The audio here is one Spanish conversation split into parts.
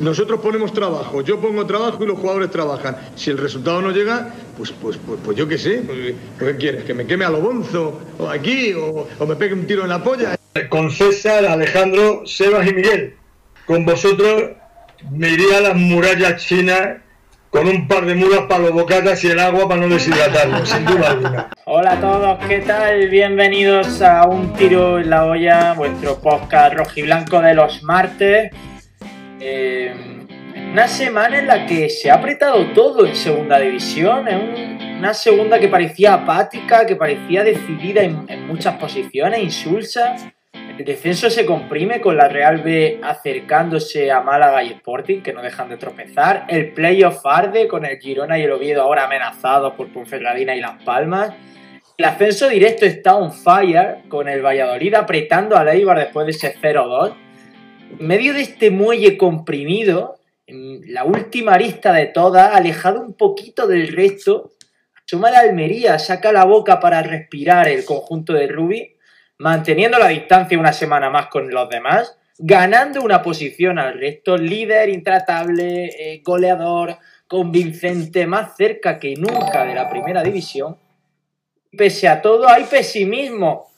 Nosotros ponemos trabajo, yo pongo trabajo y los jugadores trabajan. Si el resultado no llega, pues, pues, pues, pues yo qué sé. Pues, ¿Qué quieres? ¿Que me queme a lo bonzo? ¿O aquí? O, ¿O me pegue un tiro en la polla? Con César, Alejandro, Sebas y Miguel. Con vosotros me iría a las murallas chinas con un par de mulas para los bocatas y el agua para no deshidratarlo, sin duda alguna. Hola a todos, ¿qué tal? Bienvenidos a Un Tiro en la Olla, vuestro podcast rojiblanco de los martes. Una semana en la que se ha apretado todo en segunda división, es un- una segunda que parecía apática, que parecía decidida en, en muchas posiciones, insulsa. El descenso se comprime con la Real B acercándose a Málaga y Sporting, que no dejan de tropezar. El playoff arde con el Girona y el Oviedo ahora amenazados por Ponferradina y Las Palmas. El ascenso directo está on fire, con el Valladolid apretando a Leibar después de ese 0-2. En medio de este muelle comprimido, la última arista de todas, alejado un poquito del resto, asoma la Almería, saca la boca para respirar el conjunto de Rubi, manteniendo la distancia una semana más con los demás, ganando una posición al resto, líder intratable, eh, goleador, convincente, más cerca que nunca de la primera división. Pese a todo, hay pesimismo.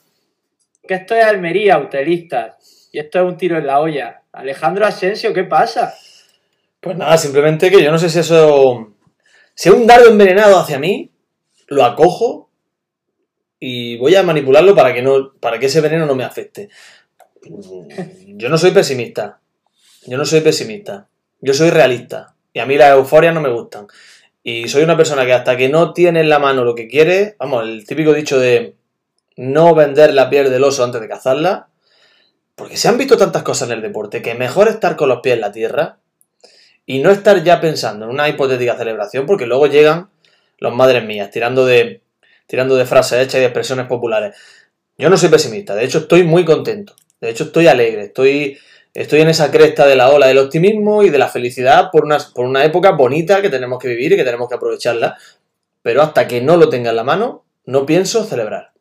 Que esto es Almería, utelistas. Y esto es un tiro en la olla. Alejandro Asensio, ¿qué pasa? Pues nada, simplemente que yo no sé si eso. Si un dardo envenenado hacia mí, lo acojo y voy a manipularlo para que, no, para que ese veneno no me afecte. Mm, Yo no soy pesimista. Yo no soy pesimista. Yo soy realista. Y a mí las euforias no me gustan. Y soy una persona que hasta que no tiene en la mano lo que quiere, vamos, el típico dicho de no vender la piel del oso antes de cazarla, porque se han visto tantas cosas en el deporte que mejor estar con los pies en la tierra y no estar ya pensando en una hipotética celebración, porque luego llegan los madres mías tirando de, tirando de frases hechas y de expresiones populares. Yo no soy pesimista, de hecho estoy muy contento, de hecho estoy alegre, estoy, estoy en esa cresta de la ola del optimismo y de la felicidad por una, por una época bonita que tenemos que vivir y que tenemos que aprovecharla, pero hasta que no lo tenga en la mano, no pienso celebrar.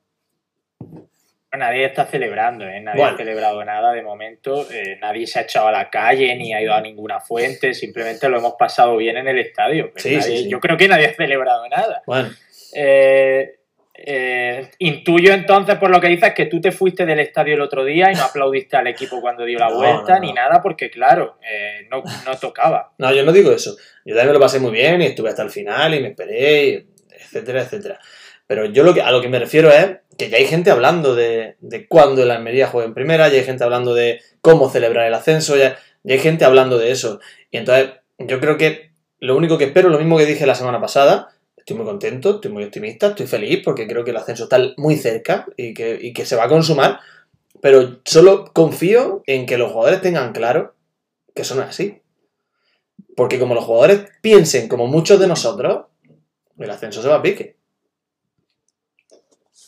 Nadie está celebrando, ¿eh? Nadie Bueno. ha celebrado nada de momento. eh, nadie se ha echado a la calle ni ha ido a ninguna fuente. Simplemente lo hemos pasado bien en el estadio. pero Sí, sí, nadie- sí. Yo creo que nadie ha celebrado nada. Bueno, Eh, eh, intuyo entonces por lo que dices que tú te fuiste del estadio el otro día y no aplaudiste al equipo cuando dio la No, vuelta no, ni nada porque claro, eh, no, no tocaba. No, yo no digo eso. Yo también me lo pasé muy bien y estuve hasta el final y me esperé, y etcétera, etcétera. Pero yo lo que, a lo que me refiero es que ya hay gente hablando de, de cuándo el Almería juega en primera, ya hay gente hablando de cómo celebrar el ascenso, ya, hay gente hablando de eso. Y entonces yo creo que lo único que espero, lo mismo que dije la semana pasada, estoy muy contento, estoy muy optimista, estoy feliz porque creo que el ascenso está muy cerca y que, y que se va a consumar, pero solo confío en que los jugadores tengan claro que es así. Porque como los jugadores piensen como muchos de nosotros, el ascenso se va a pique.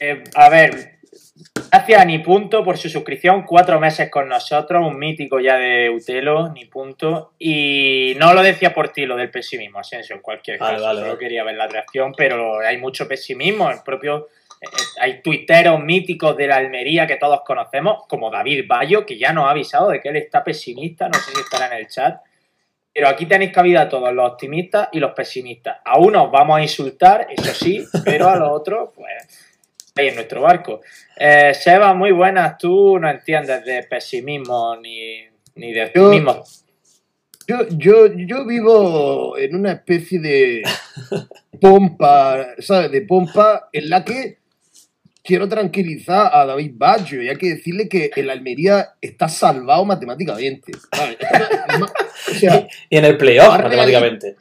Eh, a ver, gracias a Ni Punto por su suscripción, cuatro meses con nosotros, un mítico ya de Utelo, Ni Punto. Y no lo decía por ti, lo del pesimismo, Asensio, en cualquier Vale, caso. vale, Solo vale. quería ver la reacción, pero hay mucho pesimismo. El propio. eh, eh, hay tuiteros míticos de la Almería que todos conocemos, como David Bayo, que ya nos ha avisado de que él está pesimista, no sé si estará en el chat. Pero aquí tenéis cabida a todos, los optimistas y los pesimistas. A unos vamos a insultar, eso sí, pero a los otros, pues, en nuestro barco. Eh, Seba, muy buenas. Tú no entiendes de pesimismo ni, ni de optimismo. Yo, yo, yo vivo en una especie de pompa, ¿sabes? De pompa en la que quiero tranquilizar a David Baggio y hay que decirle que el Almería está salvado matemáticamente. ¿sabes? o sea, Y en el playoff, matemáticamente.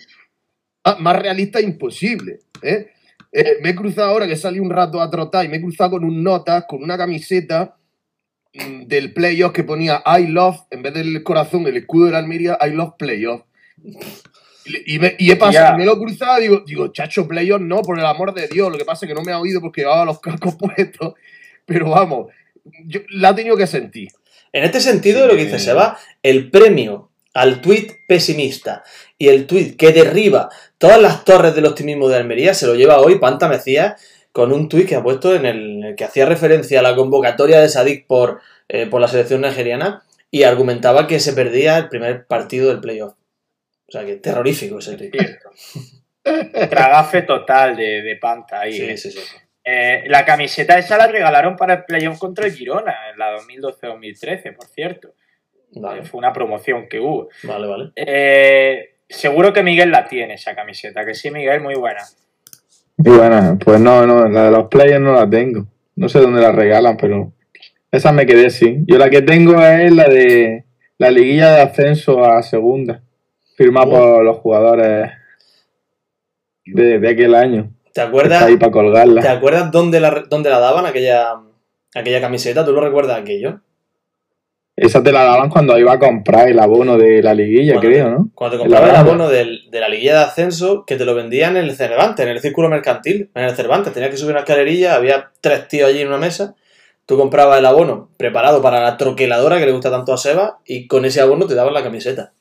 Ah, más realista imposible. ¿eh? Eh, me he cruzado ahora que salí un rato a trotar y me he cruzado con un notas, con una camiseta mm, del playoff que ponía I love, en vez del corazón, el escudo de la Almería, I love playoff. Y, me, y he pasado, me lo he cruzado y digo, digo, chacho, playoff no, por el amor de Dios. Lo que pasa es que no me ha oído porque llevaba los cascos puestos. Pero vamos, yo la he tenido que sentir. En este sentido, lo que dice Sí. Seba, el premio al tuit pesimista y el tuit que derriba todas las torres del optimismo de Almería se lo lleva hoy Panta Mecías con un tuit que ha puesto en el, que hacía referencia a la convocatoria de Sadik por, eh, por la selección nigeriana y argumentaba que se perdía el primer partido del playoff. O sea, que terrorífico ese. Cierto. Tragafe total de, de panta ahí. Sí, ¿eh? sí, sí. Eh, la camiseta esa la regalaron para el playoff contra el Girona, en la 2012-2013, por cierto. Vale, Fue una promoción que hubo. vale, vale. Eh, seguro que Miguel la tiene, esa camiseta. Que sí, Miguel, muy buena. Muy buena. Pues no, no, la de los players no la tengo. No sé dónde la regalan, pero esa me quedé sí. Yo la que tengo es la de la liguilla de ascenso a segunda, firmada Oh. por los jugadores de, de aquel año. ¿Te Está acuerdas, ahí para ¿te colgarla. acuerdas dónde, la, dónde la daban aquella, aquella camiseta? ¿Tú lo recuerdas aquello? Esa te la daban cuando iba a comprar el abono de la liguilla, Cuando- creo, ¿no? Cuando te comprabas el abono del- de la liguilla de ascenso, que te lo vendían en el Cervantes, en el círculo mercantil, en el Cervantes. Tenías que subir una escalerilla, había tres tíos allí en una mesa. Tú comprabas el abono preparado para la troqueladora que le gusta tanto a Seba y con ese abono te daban la camiseta.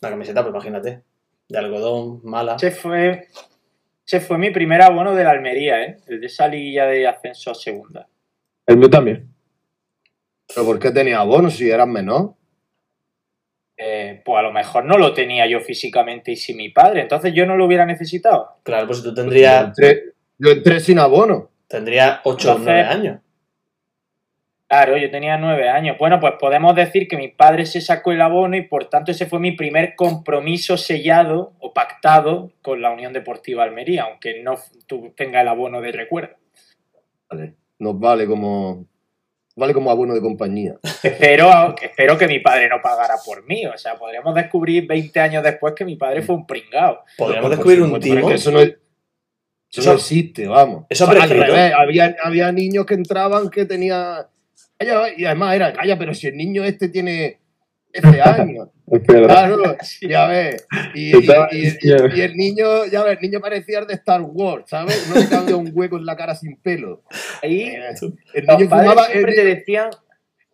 La camiseta, pues imagínate, de algodón, mala. Ese fue, ese fue mi primer abono de la Almería, ¿eh? El de esa liguilla de ascenso a segunda. El mío también. ¿Pero por qué tenía abono si eras menor? Eh, pues a lo mejor no lo tenía yo físicamente y si mi padre, entonces yo no lo hubiera necesitado. Claro, pues tú Yo tendrías, entré, yo entré sin abono. tendrías 8 o Entonces- 9 años. Claro, yo tenía nueve años. Bueno, pues podemos decir que mi padre se sacó el abono y por tanto ese fue mi primer compromiso sellado o pactado con la Unión Deportiva Almería, aunque no tú tenga el abono de recuerdo. Vale. Nos vale como. Vale como abono de compañía. Espero, espero que mi padre no pagara por mí. O sea, podremos descubrir 20 años después que mi padre fue un pringao. Podríamos descubrir un timo. Eso no, es- eso Eso- no existe, vamos. eso O sea, al había, había niños que entraban que tenía. Calla, Y además era, calla, pero si el niño este tiene 13 años. Es verdad. Claro, ya ves. Y, y- y- y- y el niño, ya ves, el niño parecía el de Star Wars, ¿sabes? No le cabía un hueco en la cara sin pelo. Ahí El los niño padres fumaba. siempre el- te decían,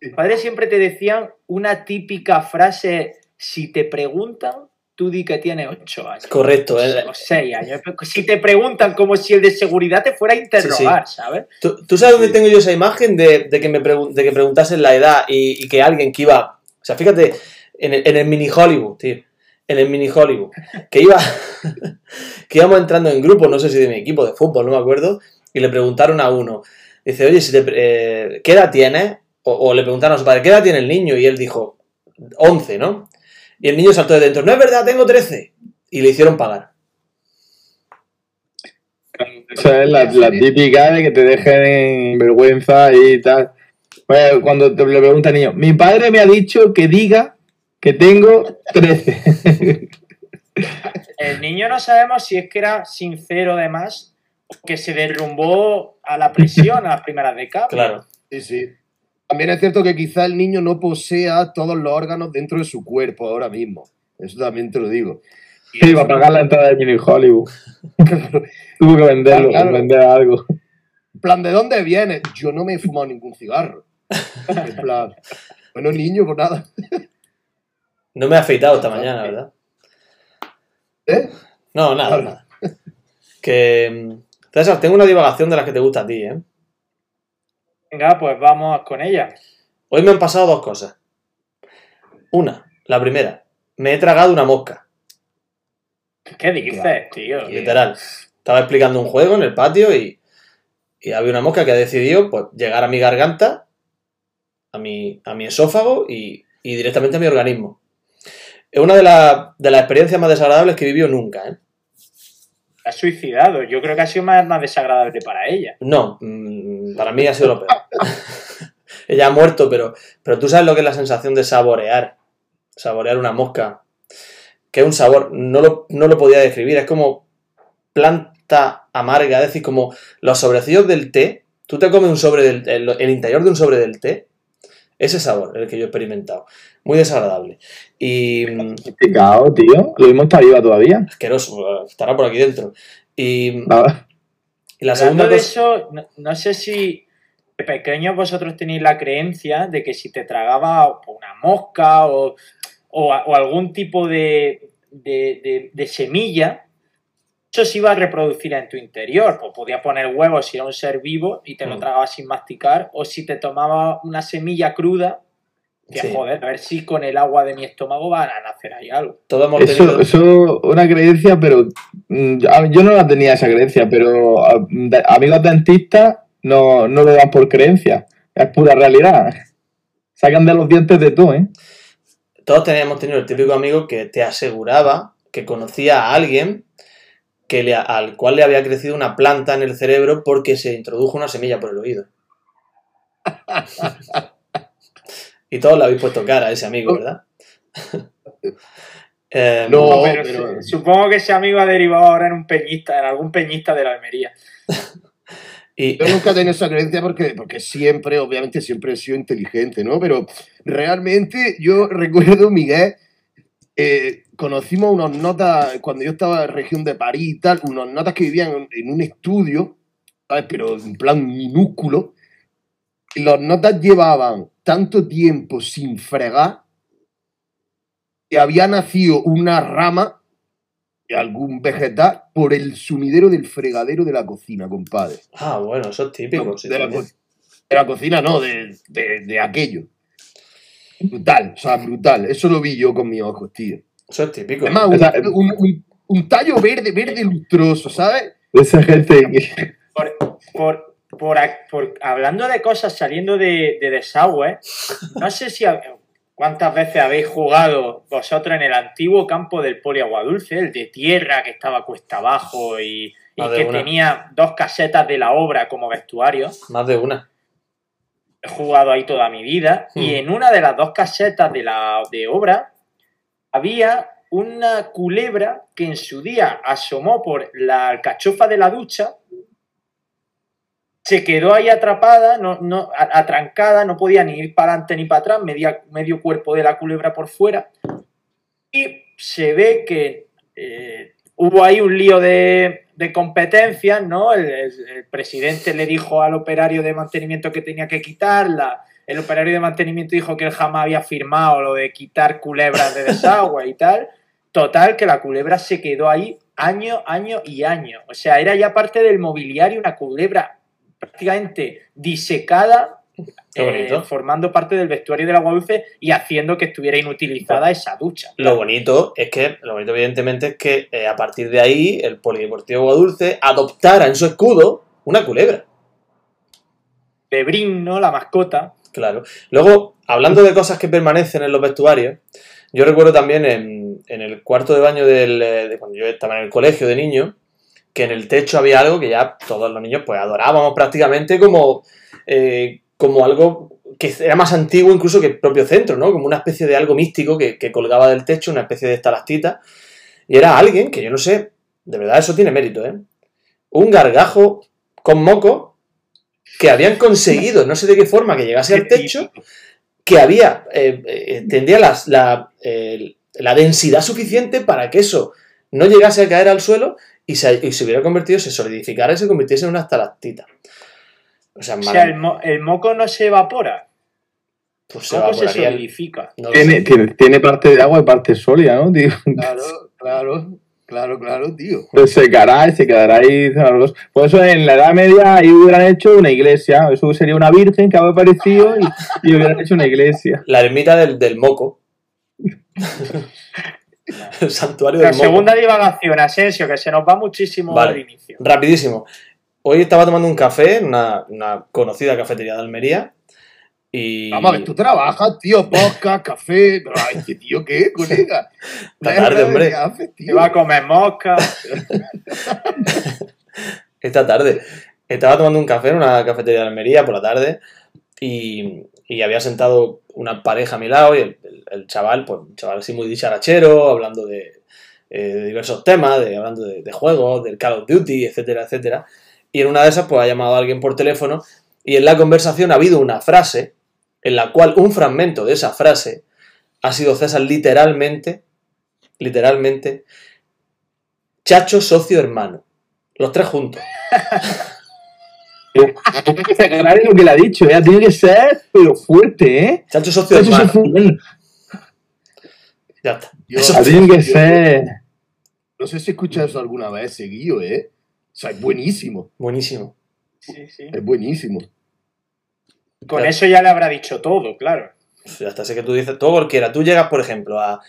los padres siempre te decían una típica frase, si te preguntan, tú di que tienes 8 años. Correcto. eh. O 6 años. Si te preguntan como si el de seguridad te fuera a interrogar, ¿sabes? ¿Tú, tú sabes dónde tengo yo esa imagen de, de que me pregun- de que preguntasen la edad y, y que alguien que iba. O sea, fíjate, en el, en el mini Hollywood, tío. En el mini Hollywood. Que iba. que íbamos entrando en grupo, no sé si de mi equipo de fútbol, no me acuerdo. Y le preguntaron a uno. Dice, oye, si te, eh, ¿qué edad tienes? O, o le preguntaron a su padre, ¿qué edad tiene el niño? Y él dijo, 11, ¿no? Y el niño saltó de dentro, no es verdad, tengo 13. Y le hicieron pagar. Esa es la, la típica de que te dejen en vergüenza y tal. Pues cuando te le pregunta al niño, mi padre me ha dicho que diga que tengo 13. El niño no sabemos si es que era sincero además o que se derrumbó a la presión a las primeras de cambio. Claro. Sí, sí. También es cierto que quizá el niño no posea todos los órganos dentro de su cuerpo ahora mismo. Eso también te lo digo. Sí, eso- para pagar la entrada de Mini Hollywood. Tuvo que venderlo, Claro, claro. vender algo. En plan, ¿de dónde vienes? Yo no me he fumado ningún cigarro. En plan, bueno, niño, pues nada. No me he afeitado esta mañana, ¿verdad? ¿Eh? No, nada, Claro. nada. Que. mm, César, tengo una divagación de las que te gusta a ti, ¿eh? Venga, pues vamos con ella. Hoy me han pasado dos cosas. Una, la primera, me he tragado una mosca, ¿Qué dices, tío? literal. Estaba explicando un juego en el patio y, y había una mosca que ha decidido pues, llegar a mi garganta, a mi, a mi esófago y, y directamente a mi organismo. Es una de, la- de las experiencias más desagradables que he vivido nunca, ¿eh? Ha suicidado. Yo creo que ha sido más, más desagradable para ella. No, mm, para mí ha sido lo peor. Ella ha muerto, pero, pero tú sabes lo que es la sensación de saborear. Saborear una mosca. Que es un sabor, no lo, no lo podía describir. Es como planta amarga, es decir, como los sobrecillos del té. Tú te comes un sobre del, el, el interior de un sobre del té. Ese sabor el que yo he experimentado. Muy desagradable. Y mm, Picado, tío. Lo mismo está viva todavía. asqueroso, estará por aquí dentro. Y, Nada. y la Hablando segunda de cosa. eso, no, no sé si de pequeños vosotros tenéis la creencia de que si te tragaba una mosca o, o algún tipo de, de- de- de semilla, eso se iba a reproducir en tu interior. Pues podías poner huevos si era un ser vivo y te lo Mm. tragabas sin masticar, o si te tomaba una semilla cruda, Que Sí. joder, a ver si con el agua de mi estómago van a nacer ahí algo. Todos hemos Eso, tenido. eso una creencia, pero mm, yo no la tenía esa creencia, pero amigos dentistas no, no lo dan por creencia, es pura realidad. Sacan de los dientes de tú, ¿eh? Todos teníamos tenido el típico amigo que te aseguraba que conocía a alguien que le- al cual le había crecido una planta en el cerebro porque se introdujo una semilla por el oído. y todos le habéis puesto cara a ese amigo, ¿verdad? Eh, No, pero pero- su- supongo que ese amigo ha derivado ahora en un peñista, en algún peñista de la Almería. y, Yo nunca he tenido esa creencia porque, porque siempre, obviamente, siempre he sido inteligente, ¿no? Pero realmente yo recuerdo, Miguel, eh, conocimos unos notas, cuando yo estaba en región de París y tal, unos notas que vivían en, un estudio, ¿sabes? Pero en plan minúsculo. Y los notas llevaban tanto tiempo sin fregar que había nacido una rama de algún vegetal por el sumidero del fregadero de la cocina, compadre. ah, bueno, eso es típico. sí, de, la, co- de la cocina, no, de, de- de aquello. Brutal, o sea, brutal. Eso lo vi yo con mis ojos, tío. Eso es típico. Además, un, un- un- un tallo verde, verde lustroso, ¿sabes? Esa gente que... Por, por, por, hablando de cosas saliendo de, de desagüe, no sé si cuántas veces habéis jugado vosotros en el antiguo campo del Poliaguadulce, el de tierra que estaba cuesta abajo y, y que una. tenía dos casetas de la obra como vestuario. Más de una. He jugado ahí toda mi vida y Hmm. en una de las dos casetas de la de obra había una culebra que en su día asomó por la alcachofa de la ducha, se quedó ahí atrapada, no, no, atrancada, no podía ni ir para adelante ni para atrás, media- medio cuerpo de la culebra por fuera, y se ve que eh, hubo ahí un lío de, de competencias, ¿no? El presidente le dijo al operario de mantenimiento que tenía que quitarla, el operario de mantenimiento dijo que él jamás había firmado lo de quitar culebras de desagüe y tal. Total, que la culebra se quedó ahí año, año y año. O sea, era ya parte del mobiliario una culebra prácticamente disecada, eh, formando parte del vestuario del agua dulce y haciendo que estuviera inutilizada esa ducha. Lo bonito es que, lo bonito evidentemente es que eh, a partir de ahí el Polideportivo Guadulce adoptara en su escudo una culebra. Lebrín, ¿no? La mascota. Claro. Luego, hablando de cosas que permanecen en los vestuarios, yo recuerdo también en, el cuarto de baño del, eh, de cuando yo estaba en el colegio de niño, que en el techo había algo que ya todos los niños pues adorábamos prácticamente como, eh, como algo que era más antiguo incluso que el propio centro, ¿no? Como una especie de algo místico que, que colgaba del techo, una especie de estalactita. Y era alguien que yo no sé, de verdad eso tiene mérito, ¿eh? Un gargajo con moco que habían conseguido, no sé de qué forma, que llegase al techo, que había, eh, eh, tendría las- la, eh, la densidad suficiente para que eso no llegase a caer al suelo y se, y se hubiera convertido, se solidificara y se convirtiese en una estalactita. O sea, O sea, el, mo- el moco no se evapora, pues se el moco se solidifica. no Tiene, tiene, tiene parte de agua y parte sólida, ¿no, tío? Claro, claro, claro, claro, tío. Pues se y se quedará ahí. Por eso en la Edad Media ahí hubieran hecho una iglesia. Eso sería una virgen que había aparecido y, y hubieran hecho una iglesia. La ermita del, del moco. el santuario La del moco. segunda divagación, Asensio, que se nos va muchísimo Vale. al inicio. Rapidísimo. Hoy estaba tomando un café en una, una conocida cafetería de Almería y... Vamos a ver, tú trabajas, tío, podcast, café. Pero, ay, ¿qué tío qué, colega? Esta tarde, hombre. ¿Qué haces, Se tío? va a comer mosca. esta tarde. Estaba tomando un café en una cafetería de Almería por la tarde y, y había sentado una pareja a mi lado y el, el- el chaval, pues un chaval así muy dicharachero, hablando de, eh, de diversos temas, de, hablando de, de juegos, del Call of Duty, etcétera, etcétera. Y en una de esas, pues ha llamado a alguien por teléfono y en la conversación ha habido una frase en la cual un fragmento de esa frase ha sido César literalmente, literalmente, chacho, socio, hermano. Los tres juntos. Tiene que sacar lo que le ha dicho, ya tiene que ser, pero fuerte, ¿eh? Chacho, socio, hermano. Ya está. Yo- Eso Tiene que ser. No sé si escuchas eso alguna vez seguido, ¿eh? O sea, es buenísimo. Buenísimo. Sí, sí. Es buenísimo. Con eso ya le habrá dicho todo, claro. Ya está, sé que tú dices, todo cualquiera. Tú llegas, por ejemplo, a.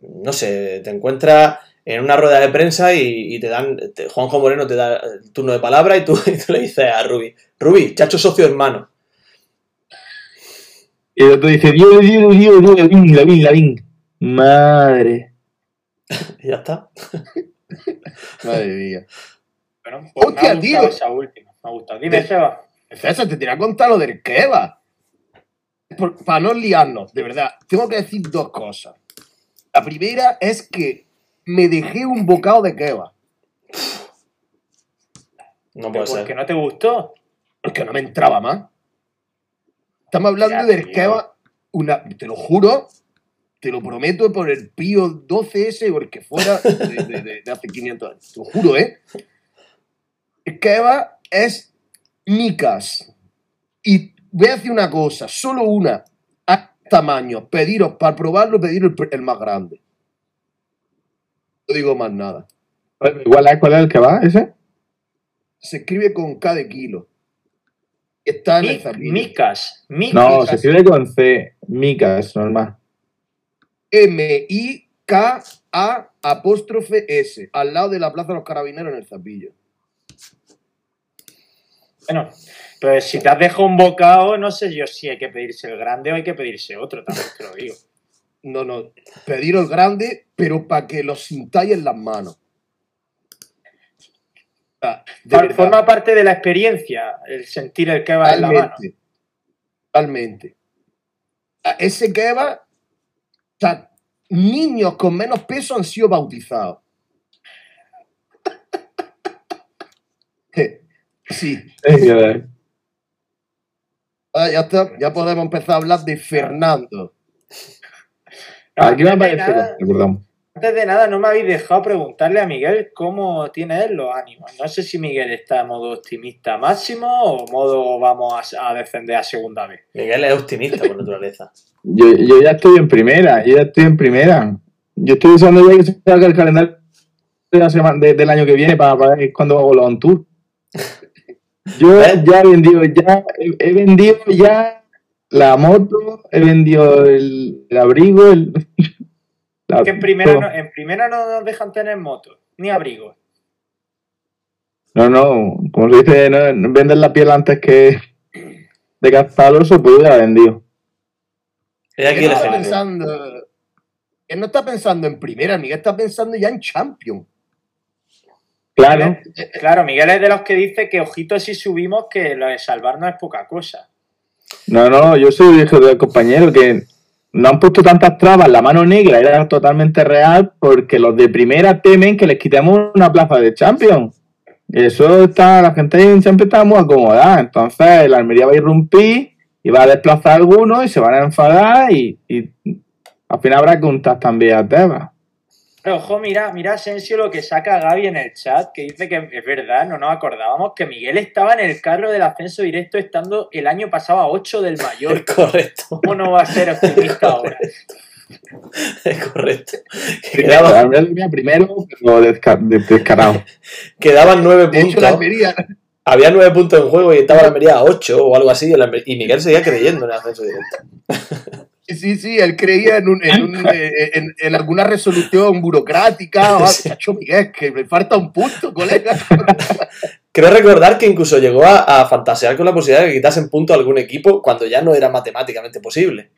No sé, te encuentras en una rueda de prensa y, y te dan. te- Juanjo Moreno te da el turno de palabra y tú, y tú le dices a Rubi: Rubi, chacho socio hermano. Y el otro dice, Dios, Dios, Dios, Dios, Lavín, Lavín, Lavín. Madre. Y ya está. Madre mía. Bueno, pues me Hostia, ha gustado tío. esa última. Me ha gustado. Dime, De- Seba. César, te tenía que contar lo del kebab. Por- para no liarnos, de verdad, tengo que decir dos cosas. La primera es que me dejé un bocado de kebab, No ¿Pero puede ¿Por ser. qué no te gustó? porque no me entraba más. Estamos hablando Ya, del tío. kebab, una, te lo juro, te lo prometo por el Pío 12S o el que fuera de, de- de- de hace 500 años. Te lo juro, ¿eh? El kebab es micas. Y voy a decir una cosa, solo una. A tamaño, pediros para probarlo, pedir el, el más grande. No digo más nada. Igual es cuál es el que va, ese. Se escribe con K de kilo. Está en el. Micas. Micas. No, se escribe con C. Micas, normal. M-I-K-A apóstrofe S, al lado de la Plaza de los Carabineros en el Zapillo. Bueno, pues si te has dejado un bocado, no sé yo si hay que pedirse el grande o hay que pedirse otro, también te lo digo. No, no, pediros el grande, pero para que lo sintáis en las manos. Verdad, Forma parte de la experiencia el sentir el que va en la mano. totalmente. Ese o sea, niños con menos peso han sido bautizados. Sí. Ah, ya está, ya podemos empezar a hablar de Fernando. No, Aquí me antes, de aparece. nada, Perdón. antes de nada, no me habéis dejado preguntarle a Miguel cómo tiene él los ánimos. No sé si Miguel está en modo optimista máximo o modo vamos a, a descender a segunda vez. Miguel es optimista por naturaleza. Yo, yo ya estoy en primera, yo ya estoy en primera. Yo estoy pensando ya que se haga el calendario de la semana, de- del año que viene para, para ver cuándo hago los on tour. Yo ¿Ves? ya he vendido, ya he, he vendido ya la moto, he vendido el, el abrigo, el, la- Que en primera, no, en primera no nos dejan tener moto, ni abrigo. No, no, como se dice, no, vender la piel antes que de gastar el oso, yo ya la he vendido. Miguel el está pensando, él no está pensando en primera, Miguel está pensando ya en champion. Claro, Claro, Miguel es de los que dice que ojito si subimos que lo de salvarnos es poca cosa. no, no, yo soy hijo del compañero que no han puesto tantas trabas, la mano negra era totalmente real porque los de primera temen que les quitemos una plaza de Champions. Y eso está, la gente en Champions está muy acomodada, entonces la Almería va a irrumpir y va a desplazar a algunos y se van a enfadar y, y al final habrá que untar también a Tebas. Pero ojo, mira, mira Asensio lo que saca Gaby en el chat, que dice que es verdad, no nos acordábamos que Miguel estaba en el carro del ascenso directo estando el año pasado a 8 del mayor. Es correcto, ¿Cómo no va a ser optimista ahora? es correcto. Quedaban, primero, pero desca- de- descarado. quedaban nueve puntos. Había nueve puntos en juego y estaba la Almería a ocho o algo así. Y Miguel seguía creyendo en el ascenso directo. sí, sí, él creía en, un- en, un- eh, en- en alguna resolución burocrática. o Sí. Chacho Miguel, que me falta un punto, colega. Creo recordar que incluso llegó a, a fantasear con la posibilidad de que quitasen puntos a algún equipo cuando ya no era matemáticamente posible.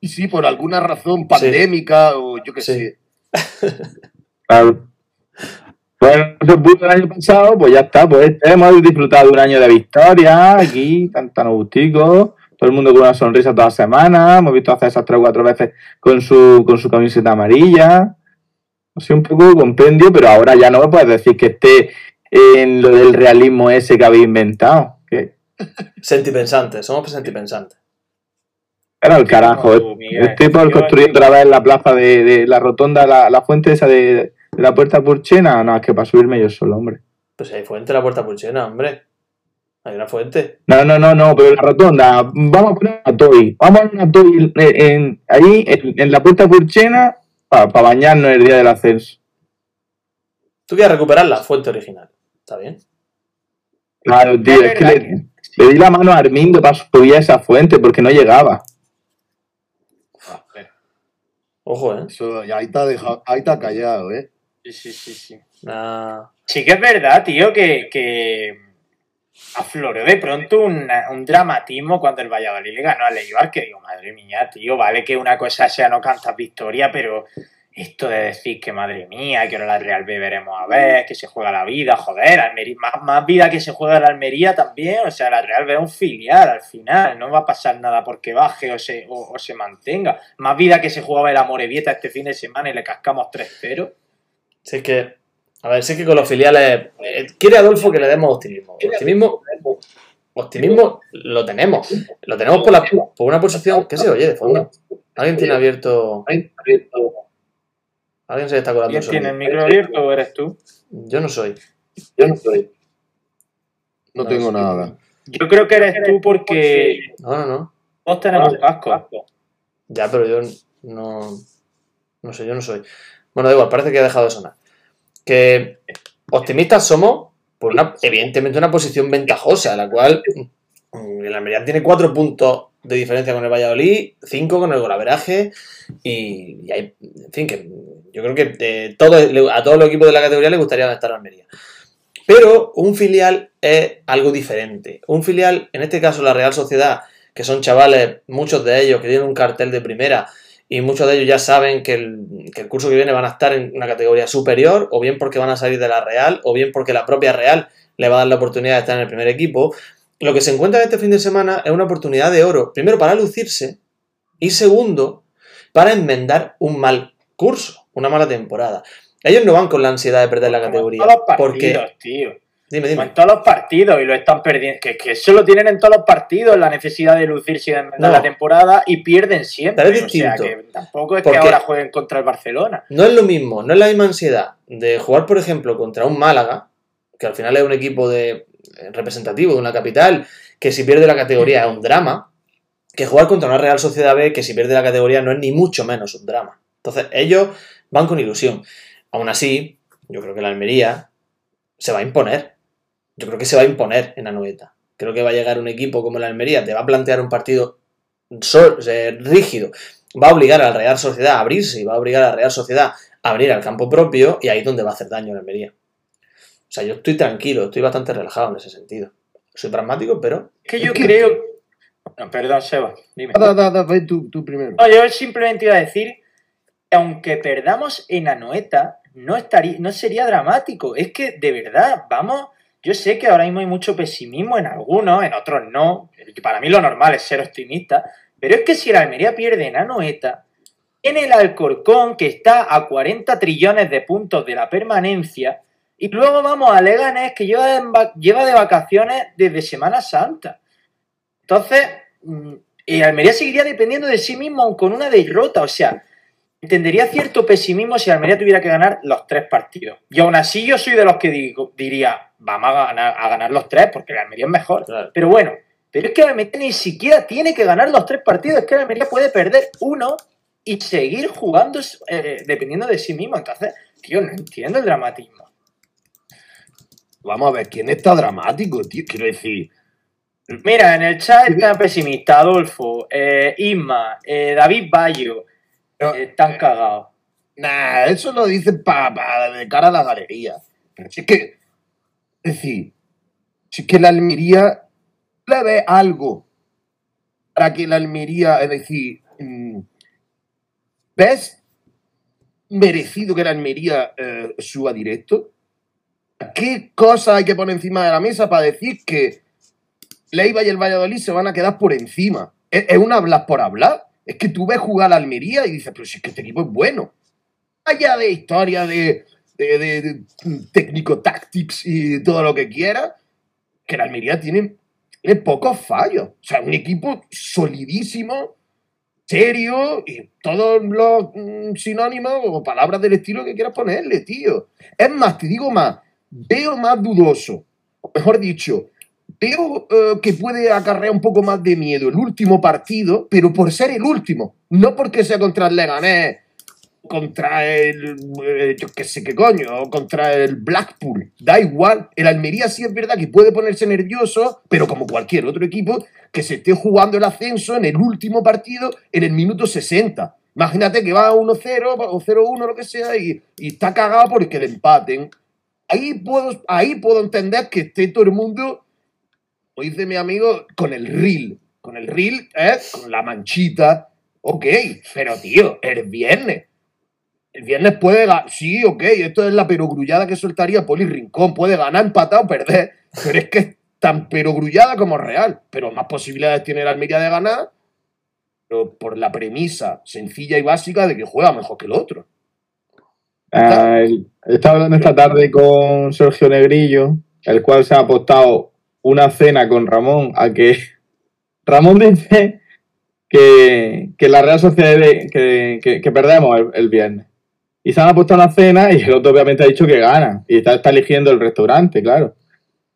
Y sí, por alguna razón pandémica o yo qué Sí. sé. Claro. Bueno, se el año pasado, pues ya está, pues hemos disfrutado de un año de victoria aquí, tan tan gustico, todo el mundo con una sonrisa toda semana, hemos visto hacer esas tres o cuatro veces con su, con su camiseta amarilla. Ha sido un poco compendio, pero ahora ya no me puedes decir que esté en lo del realismo ese que habéis inventado. Que Sentipensantes, somos sentipensantes. era el carajo. no, Miguel. Estoy por construir otra vez la plaza de, de la rotonda, la, la fuente esa de, de la puerta purchena. No, es que para subirme yo solo, hombre. Pues hay fuente en la puerta pulchena, hombre. Hay una fuente. No, no, no, no, pero la rotonda, vamos a poner una toy. Vamos a poner una toy en, en- ahí, en, en la puerta purchena, para bañarnos el día del ascenso. Tú quieres recuperar la fuente original. ¿Está bien? Claro, tío, Es que le, le di la mano a Armindo para subir a esa fuente porque no llegaba. Ojo, ¿eh? Eso, y ahí está, dejado, ahí está callado, ¿eh? Sí, sí, sí, sí. Nah. Sí que es verdad, tío, que, que afloró de pronto una- un dramatismo cuando el Valladolid le ganó al Eibar, que digo, madre mía, tío, vale que una cosa sea no cantas victoria, pero esto de decir que madre mía, que ahora la Real B veremos a ver, que se juega la vida, joder, Almería, más, más vida que se juega la Almería también, o sea, la Real B es un filial al final, no va a pasar nada porque baje o se, o, se mantenga, más vida que se jugaba el Amorebieta este fin de semana y le cascamos 3-0. Si es que, a ver, si es que con los filiales. eh, quiere Adolfo que le demos optimismo. Optimismo, optimismo lo tenemos. Lo tenemos por, la, por una posición. ¿Qué se oye de fondo? Alguien tiene abierto. Alguien se está colando ¿Quién tiene el micro abierto o eres tú? Yo no soy. Yo no soy. No, No, tengo nada. Yo creo que eres tú porque No, no, no. todos tenemos casco. Ya, pero yo no. No sé, yo no soy. Bueno, da igual, parece que ha dejado de sonar. Que optimistas somos por una, evidentemente, una posición ventajosa, la cual mm, el Almería tiene cuatro puntos de diferencia con el Valladolid, cinco con el golaveraje y, y hay, en fin, que yo creo que a todos los equipos de la categoría les gustaría estar en Almería. Pero un filial es algo diferente. Un filial, en este caso la Real Sociedad, que son chavales, muchos de ellos que tienen un cartel de primera y muchos de ellos ya saben que el, que el curso que viene van a estar en una categoría superior, o bien porque van a salir de la Real, o bien porque la propia Real le va a dar la oportunidad de estar en el primer equipo. Lo que se encuentra este fin de semana es una oportunidad de oro, primero para lucirse y segundo para enmendar un mal curso, una mala temporada. Ellos no van con la ansiedad de perder la categoría, porque tío. Dime, Como dime. en todos los partidos y lo están perdiendo. Que, que eso lo tienen en todos los partidos, la necesidad de lucirse y de No. la temporada y pierden siempre. Pero es O sea, que tampoco es Porque- que ahora jueguen contra el Barcelona. No es lo mismo, no es la misma ansiedad de jugar, por ejemplo, contra un Málaga, que al final es un equipo de, eh, representativo de una capital, que si pierde la categoría es un drama, que jugar contra una Real Sociedad B, que si pierde la categoría no es ni mucho menos un drama. Entonces, ellos van con ilusión. Aún así, yo creo que la Almería se va a imponer. Yo creo que se va a imponer en Anoeta. Creo que va a llegar un equipo como la Almería, te va a plantear un partido eh, rígido, va a obligar a la Real Sociedad a abrirse y va a obligar a la Real Sociedad a abrir al campo propio y ahí es donde va a hacer daño la Almería. O sea, yo estoy tranquilo, estoy bastante relajado en ese sentido. Soy pragmático, pero Es que yo creo. No, perdón, Seba, dime. Da, da, da, ve tú, tú primero. No, yo simplemente iba a decir que aunque perdamos en Anoeta, no, estaría, no sería dramático. Es que, de verdad, vamos. Yo sé que ahora mismo hay mucho pesimismo en algunos, en otros no. Para mí lo normal es ser optimista. Pero es que si el Almería pierde en Anoeta, en el Alcorcón, que está a 40 trillones de puntos de la permanencia, y luego vamos a Leganés, que lleva, de vacaciones desde Semana Santa. Entonces, mm, el Almería seguiría dependiendo de sí mismo con una derrota. O sea, entendería cierto pesimismo si Almería tuviera que ganar los tres partidos. Y aún así yo soy de los que digo, diría, vamos a ganar, a ganar los tres porque el Almería es mejor. claro. Pero bueno, pero es que Almería ni siquiera tiene que ganar los tres partidos. Es que Almería puede perder uno y seguir jugando eh, dependiendo de sí mismo. Entonces, tío, no entiendo el dramatismo. Vamos a ver, ¿quién está dramático, tío? Quiero decir, Mira, en el chat está pesimista Adolfo, eh, Isma, eh, David Bayo, No, eh, están cagados. Nah, eso lo dicen para de cara a la galería. Pero si es que, es decir, si es que la Almería le ve algo para que la Almería, es decir, mm, ¿ves merecido que la Almería eh, suba directo? ¿Qué cosas hay que poner encima de la mesa para decir que Leiva y el Valladolid se van a quedar por encima? ¿Es, es un hablar por hablar? Es que tú ves jugar a la Almería y dices, pero si es que este equipo es bueno allá de historia de, de, técnico tactics y todo lo que quiera, que la Almería tiene, tiene pocos fallos. O sea, un equipo solidísimo, serio y todos los mm, sinónimos o palabras del estilo que quieras ponerle, tío. Es más, te digo más, veo más dudoso, o mejor dicho, veo eh, que puede acarrear un poco más de miedo el último partido, pero por ser el último, no porque sea contra el Leganés contra el, eh, yo qué sé qué coño, o contra el Blackpool, da igual. El Almería sí es verdad que puede ponerse nervioso, pero como cualquier otro equipo que se esté jugando el ascenso en el último partido en el minuto 60. Imagínate que va 1-0 o 0-1, lo que sea, y, y está cagado porque le empaten. Ahí puedo, ahí puedo entender que esté todo el mundo, como dice mi amigo, con el reel. Con el reel, ¿eh? con la manchita. Ok, pero tío, el viernes. El viernes puede ganar. Sí, ok, esto es la perogrullada que soltaría Poli Rincón. Puede ganar, empatar o perder. Pero es que es tan perogrullada como real. Pero más posibilidades tiene la Almería de ganar. Pero por la premisa sencilla y básica de que juega mejor que el otro. Ah, estaba hablando esta tarde con Sergio Negrillo, el cual se ha apostado una cena con Ramón a que Ramón dice que, que la Real Sociedad que, que, que perdemos el, el viernes. Y se han apostado una cena y el otro obviamente ha dicho que gana. Y está, está eligiendo el restaurante, claro.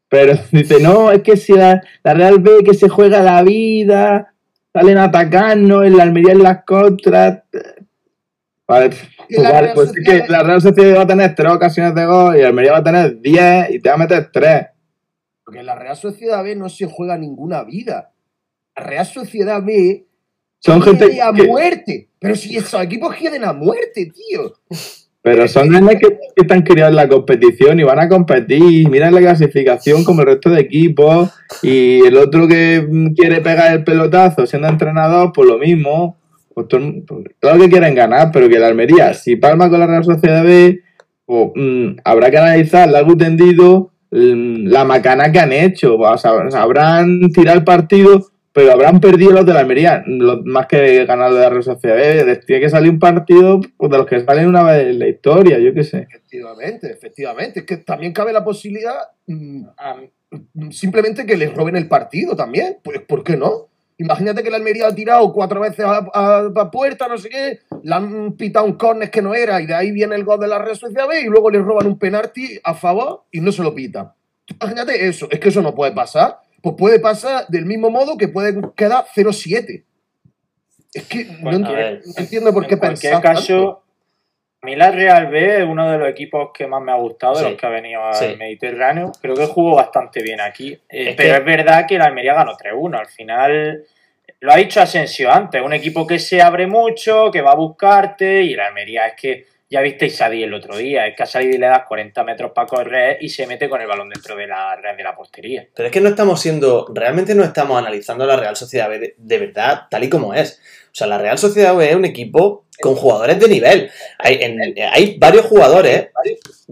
Pero dice, no, es que si la, la Real ve que se juega la vida, salen a atacarnos, en la Almería en las contras. Vale, Real pues es que la Real Sociedad va a tener tres ocasiones de gol y el Almería va a tener 10 y te va a meter 3. Porque en la Real Sociedad B no se juega ninguna vida. La Real Sociedad B Son gente a que- muerte. Pero si esos equipos quieren a muerte, tío. Pero son nenes que, que están criados en la competición y van a competir. Miran la clasificación como el resto de equipos. Y el otro que mm, quiere pegar el pelotazo siendo entrenador, pues lo mismo. Pues todo el- pues claro que quieren ganar, pero que la Almería, si palma con la Real Sociedad B, pues, mm, habrá que analizar largo y tendido la macana que han hecho. Pues, sab- sabrán tirar el partido, pero habrán perdido los de la Almería, los- más que ganar de la Real Sociedad B. Tiene que salir un partido de los que salen una vez en la historia, yo qué sé. Efectivamente, efectivamente. Es que también cabe la posibilidad mm, mm, simplemente que les roben el partido también. Pues, ¿por qué no? Imagínate que la Almería ha tirado cuatro veces a, a- a puerta, no sé qué, le han pitado un córner que no era y de ahí viene el gol de la Real Sociedad B y luego les roban un penalti a favor y no se lo pitan. Imagínate eso, es que eso no puede pasar. Pues puede pasar del mismo modo que puede quedar 0-7. Es que no, Bueno, entiendo por qué en cualquier pensar caso, tanto. A mí la Real B es uno de los equipos que más me ha gustado de Sí. los que ha venido al Sí. Mediterráneo. Creo que jugó bastante bien aquí. Eh, Es pero que- es verdad que la Almería ganó 3-1. Al final, lo ha dicho Asensio antes, un equipo que se abre mucho, que va a buscarte, y la Almería es que ya visteis a Di el otro día, es que a Sadie le das 40 metros para correr y se mete con el balón dentro de la red de la portería. Pero es que no estamos siendo, realmente no estamos analizando la Real Sociedad B de, de verdad tal y como es. O sea, la Real Sociedad B es un equipo con jugadores de nivel. Hay, en- hay varios jugadores,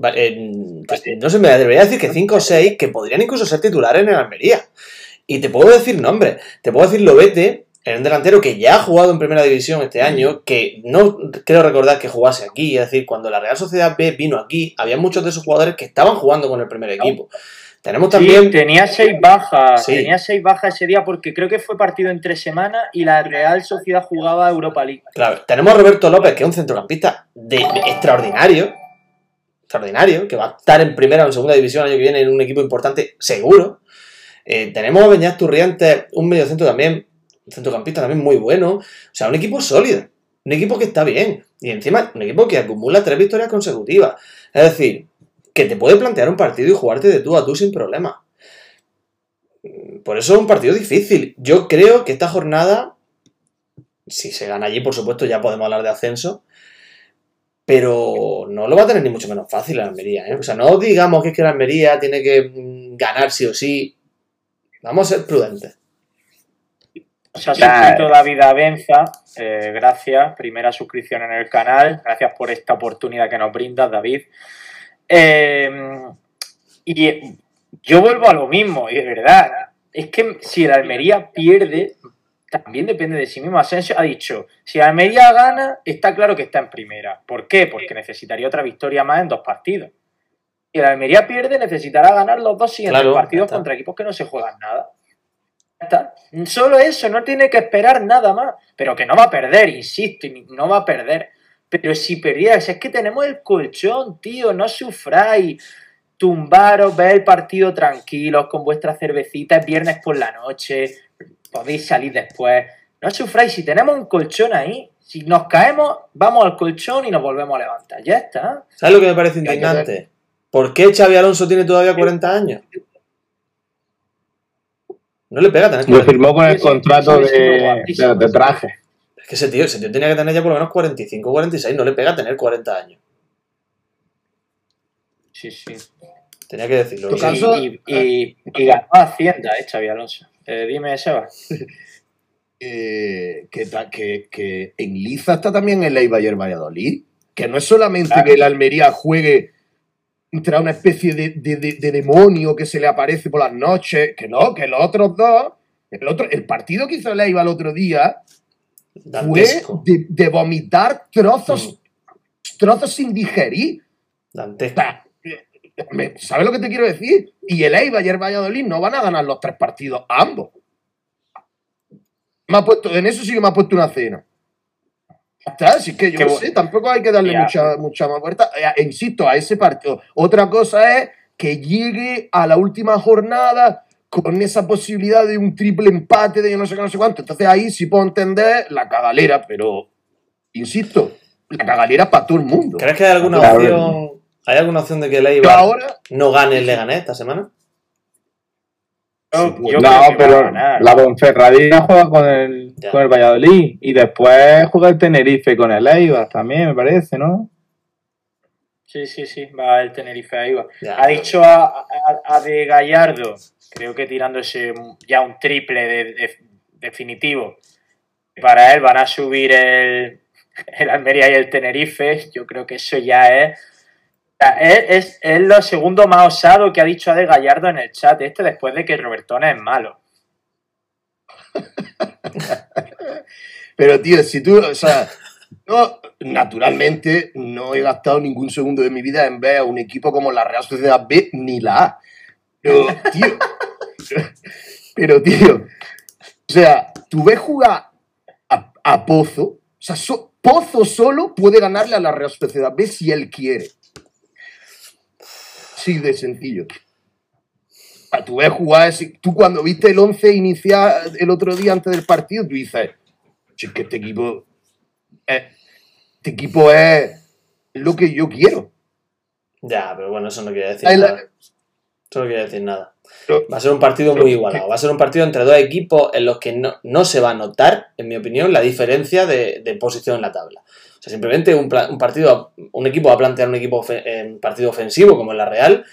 en- pues, no sé, me debería decir que 5 o 6 que podrían incluso ser titulares en el Almería. Y te puedo decir nombres, te puedo decir Lobete, era un delantero que ya ha jugado en primera división este año, que no creo recordar que jugase aquí. Es decir, cuando la Real Sociedad B vino aquí, había muchos de esos jugadores que estaban jugando con el primer equipo. Tenemos también. Sí, tenía seis bajas. Sí. Tenía seis bajas ese día porque creo que fue partido entre semanas y la Real Sociedad jugaba Europa League. Claro, tenemos a Roberto López, que es un centrocampista de, de extraordinario. Extraordinario, que va a estar en primera o en segunda división el año que viene en un equipo importante, seguro. Eh, tenemos a Beñat Turrientes, un mediocentro también, centrocampista también muy bueno. O sea, un equipo sólido. Un equipo que está bien. Y encima, un equipo que acumula tres victorias consecutivas. Es decir, que te puede plantear un partido y jugarte de tú a tú sin problema. Por eso es un partido difícil. Yo creo que esta jornada si se gana allí, por supuesto, ya podemos hablar de ascenso. Pero no lo va a tener ni mucho menos fácil la Almería. ¿eh? O sea, no digamos que es que la Almería tiene que mm, ganar sí o sí. Vamos a ser prudentes. Se ha suscrito David Avenza. eh, gracias. Primera suscripción en el canal. Gracias por esta oportunidad que nos brindas, David. Eh, y yo vuelvo a lo mismo, y de verdad. Es que si el Almería pierde, también depende de sí mismo. Asensio ha dicho, si el Almería gana, está claro que está en primera. ¿Por qué? Porque necesitaría otra victoria más en dos partidos. Si el Almería pierde, necesitará ganar los dos siguientes Claro, partidos contra equipos que no se juegan nada. Está. Solo eso, no tiene que esperar nada más. Pero que no va a perder, insisto, y no va a perder. Pero si perdieras, es que tenemos el colchón, tío, no sufráis. Tumbaros, ver el partido tranquilos, con vuestras cervecitas, viernes por la noche, podéis salir después. No sufráis, si tenemos un colchón ahí, si nos caemos, vamos al colchón y nos volvemos a levantar. Ya está. ¿Sabes lo que me parece indignante? ¿Por qué Xavi Alonso tiene todavía 40 años? No le pega tener Lo 40. firmó con el contrato sí, sí, de, guapísimo. de, de traje. Es que ese tío, ese tío tenía que tener ya por lo menos 45 46, no le pega tener 40 años. Sí, sí. Tenía que decirlo. Tu Y, caso- y, y- y ganó Hacienda, eh, Xavi Alonso. Eh, dime, Seba. eh, que, que, que en Liza está también el Eibar Valladolid. Que no es solamente Claro. que el Almería juegue contra una especie de, de- de- de demonio que se le aparece por las noches. Que no, que los otros dos. El, otro, el partido que hizo el Eibar el otro día fue Dantesco. de, de vomitar trozos, trozos sin digerir. Dantesco. ¿Sabes lo que te quiero decir? Y el Eibar y el Valladolid no van a ganar los tres partidos, ambos. Me ha puesto, en eso sí que me ha puesto una cena. Está, así que yo Qué no bu- sé, tampoco hay que darle Ya. mucha, mucha más vuelta. Eh, insisto, a ese partido. Otra cosa es que llegue a la última jornada con esa posibilidad de un triple empate de yo no sé qué, no sé cuánto. Entonces ahí sí puedo entender la cagalera, pero insisto, la cagalera para todo el mundo. ¿Crees que hay alguna Claro. opción? ¿Hay alguna opción de que el Eibar ahora no gane el Leganés esta semana? Yo no, a pero la Ponferradina juega con el, Ya. con el Valladolid y después juega el Tenerife con el Eibar también, me parece, ¿no? Sí, sí, sí, va el Tenerife ahí va. Ya. Ha dicho a, a- a de Gallardo, creo que tirándose ya un triple de- de- definitivo. Para él van a subir el, el Almería y el Tenerife. Yo creo que eso ya es. Es, es, lo segundo más osado que ha dicho Ade Gallardo en el chat este después de que Robertone es malo. Pero, tío, si tú, o sea, yo naturalmente no he gastado ningún segundo de mi vida en ver a un equipo como la Real Sociedad B ni la A. Pero, tío, pero, tío, o sea, tú ves jugar a, Pozo, o sea, Pozo solo puede ganarle a la Real Sociedad B si él quiere. Sí, de sencillo. Tú ves jugar, tú cuando viste el 11 iniciar el otro día antes del partido, tú dices, "Che, es que este equipo, eh, este equipo es lo que yo quiero. Ya, pero bueno, eso no quiere decir la- nada. Eso no quiere decir nada. Pero- Va a ser un partido muy igualado. Va a ser un partido entre dos equipos en los que no, no se va a notar, en mi opinión, la diferencia de, de posición en la tabla. Sea, simplemente un, un partido, un equipo va a plantear un equipo en partido ofensivo como en la Real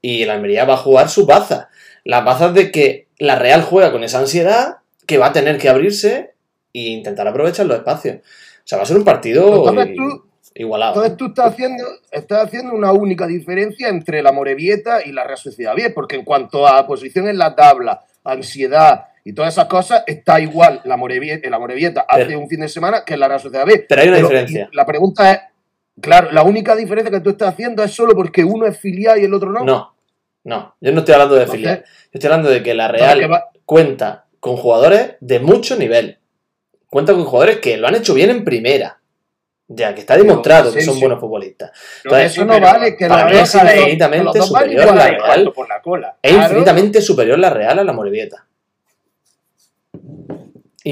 y el Almería va a jugar su baza. Las bazas de que la Real juega con esa ansiedad que va a tener que abrirse e intentar aprovechar los espacios. O sea, va a ser un partido Entonces tú- igualado. Entonces tú estás haciendo, estás haciendo una única diferencia entre la Morevieta y la Real Sociedad B, porque en cuanto a posición en la tabla, ansiedad y todas esas cosas, está igual la Morevieta, la Morevieta hace Pero- un fin de semana que la Real Sociedad B. Pero hay una diferencia. La pregunta es, claro, la única diferencia que tú estás haciendo es solo porque uno es filial y el otro no. No, no. Yo no estoy hablando de Entonces- filial. Yo estoy hablando de que la Real ¿qué va- cuenta con jugadores de mucho nivel. Cuenta con jugadores que lo han hecho bien en primera. Ya, que está demostrado que son buenos futbolistas. Entonces, eso no pero vale que la Real es infinitamente superior la a. Real. por la cola. Es infinitamente superior la Real a la Morevieta.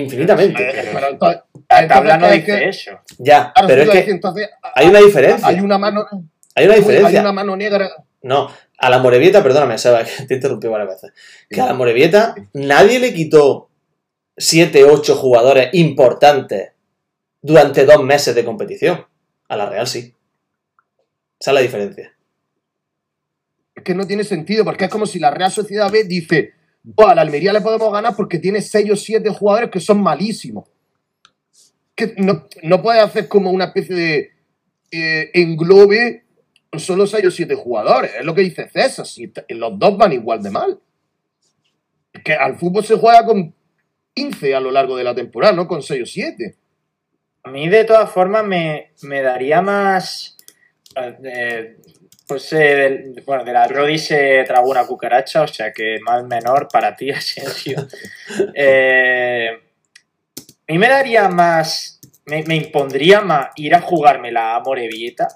Infinitamente. Pero entonces- La tabla no entonces, ¿qué- dice qué- eso. Ya, Claro, pero es que entonces, hay una diferencia. hay una mano, Hay una hay diferencia. una mano negra. No, a la Morevieta, perdóname, Seba, que te interrumpí varias veces. Que a la Morevieta nadie le quitó 7, 8 jugadores importantes durante dos meses de competición. A la Real sí. Esa es la diferencia. Es que no tiene sentido, porque es como si la Real Sociedad B dice, "Buah, a la Almería le podemos ganar porque tiene 6 o 7 jugadores que son malísimos. Que no, no hacer como una especie de eh, englobe solo 6 o 7 jugadores. Es lo que dice César, si los dos van igual de mal. Que al fútbol se juega con 15 a lo largo de la temporada, no con 6 o 7. A mí, de todas formas, me, me daría más. eh, pues eh, del- bueno, de la Rodi se tragó una cucaracha, o sea que más menor para ti, Asensio. Eh, a mí me daría más. Me, me impondría más ir a jugarme la Morevieta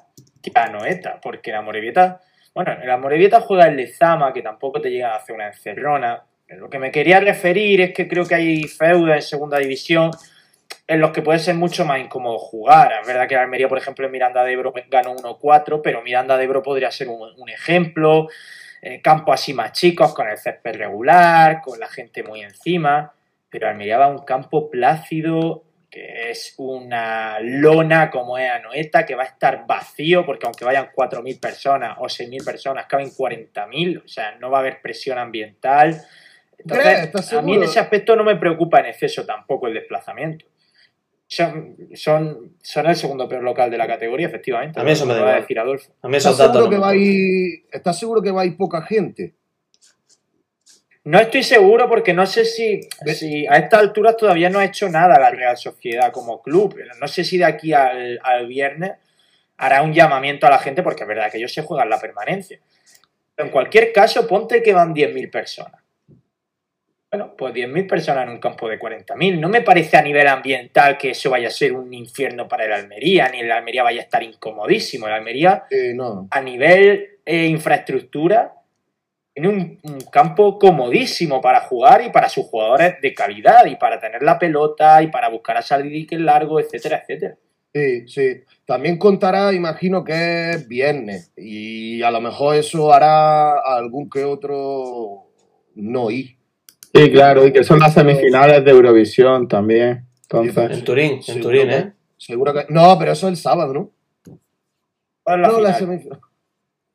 que a Noeta, porque la Morevieta. Bueno, la Morevieta juega el Lezama, que tampoco te llega a hacer una encerrona. Lo que me quería referir es que creo que hay feudas en segunda división en los que puede ser mucho más incómodo jugar. Es verdad que la Almería, por ejemplo, en Miranda de Ebro ganó 1-4, pero Miranda de Ebro podría ser un, un ejemplo. Eh, campos así más chicos, con el césped regular, con la gente muy encima. Pero Almería va a un campo plácido, que es una lona como es Anoeta, que va a estar vacío, porque aunque vayan 4.000 personas o 6.000 personas, caben 40.000, o sea, no va a haber presión ambiental. Entonces, ¿Estás a mí en ese aspecto no me preocupa en exceso tampoco el desplazamiento. Son, son, son el segundo peor local de la categoría, efectivamente. A mí eso me da va a igual. decir Adolfo. A mí esos ¿Estás datos seguro, no que va ir, ¿Estás seguro que va a ir poca gente? No estoy seguro porque no sé si, si a estas alturas todavía no ha hecho nada la Real Sociedad como club. No sé si de aquí al, al viernes hará un llamamiento a la gente porque es verdad que ellos se juegan la permanencia. Pero en cualquier caso, ponte que van 10.000 personas. Bueno, pues 10.000 personas en un campo de 40.000. No me parece a nivel ambiental que eso vaya a ser un infierno para el Almería, ni el Almería vaya a estar incomodísimo. El Almería Eh, no. a nivel eh, infraestructura, tiene un, un campo comodísimo para jugar y para sus jugadores de calidad y para tener la pelota y para buscar a saldiques largo, etcétera, etcétera. Sí, sí. También contará, imagino que es viernes. Y a lo mejor eso hará algún que otro no ir. Sí, claro, y que son las semifinales de Eurovisión también. En Entonces, Turín, en Turín, ¿eh? Seguro que. No, pero eso es el sábado, ¿no? ¿Cuál es la No, la final? semifinal.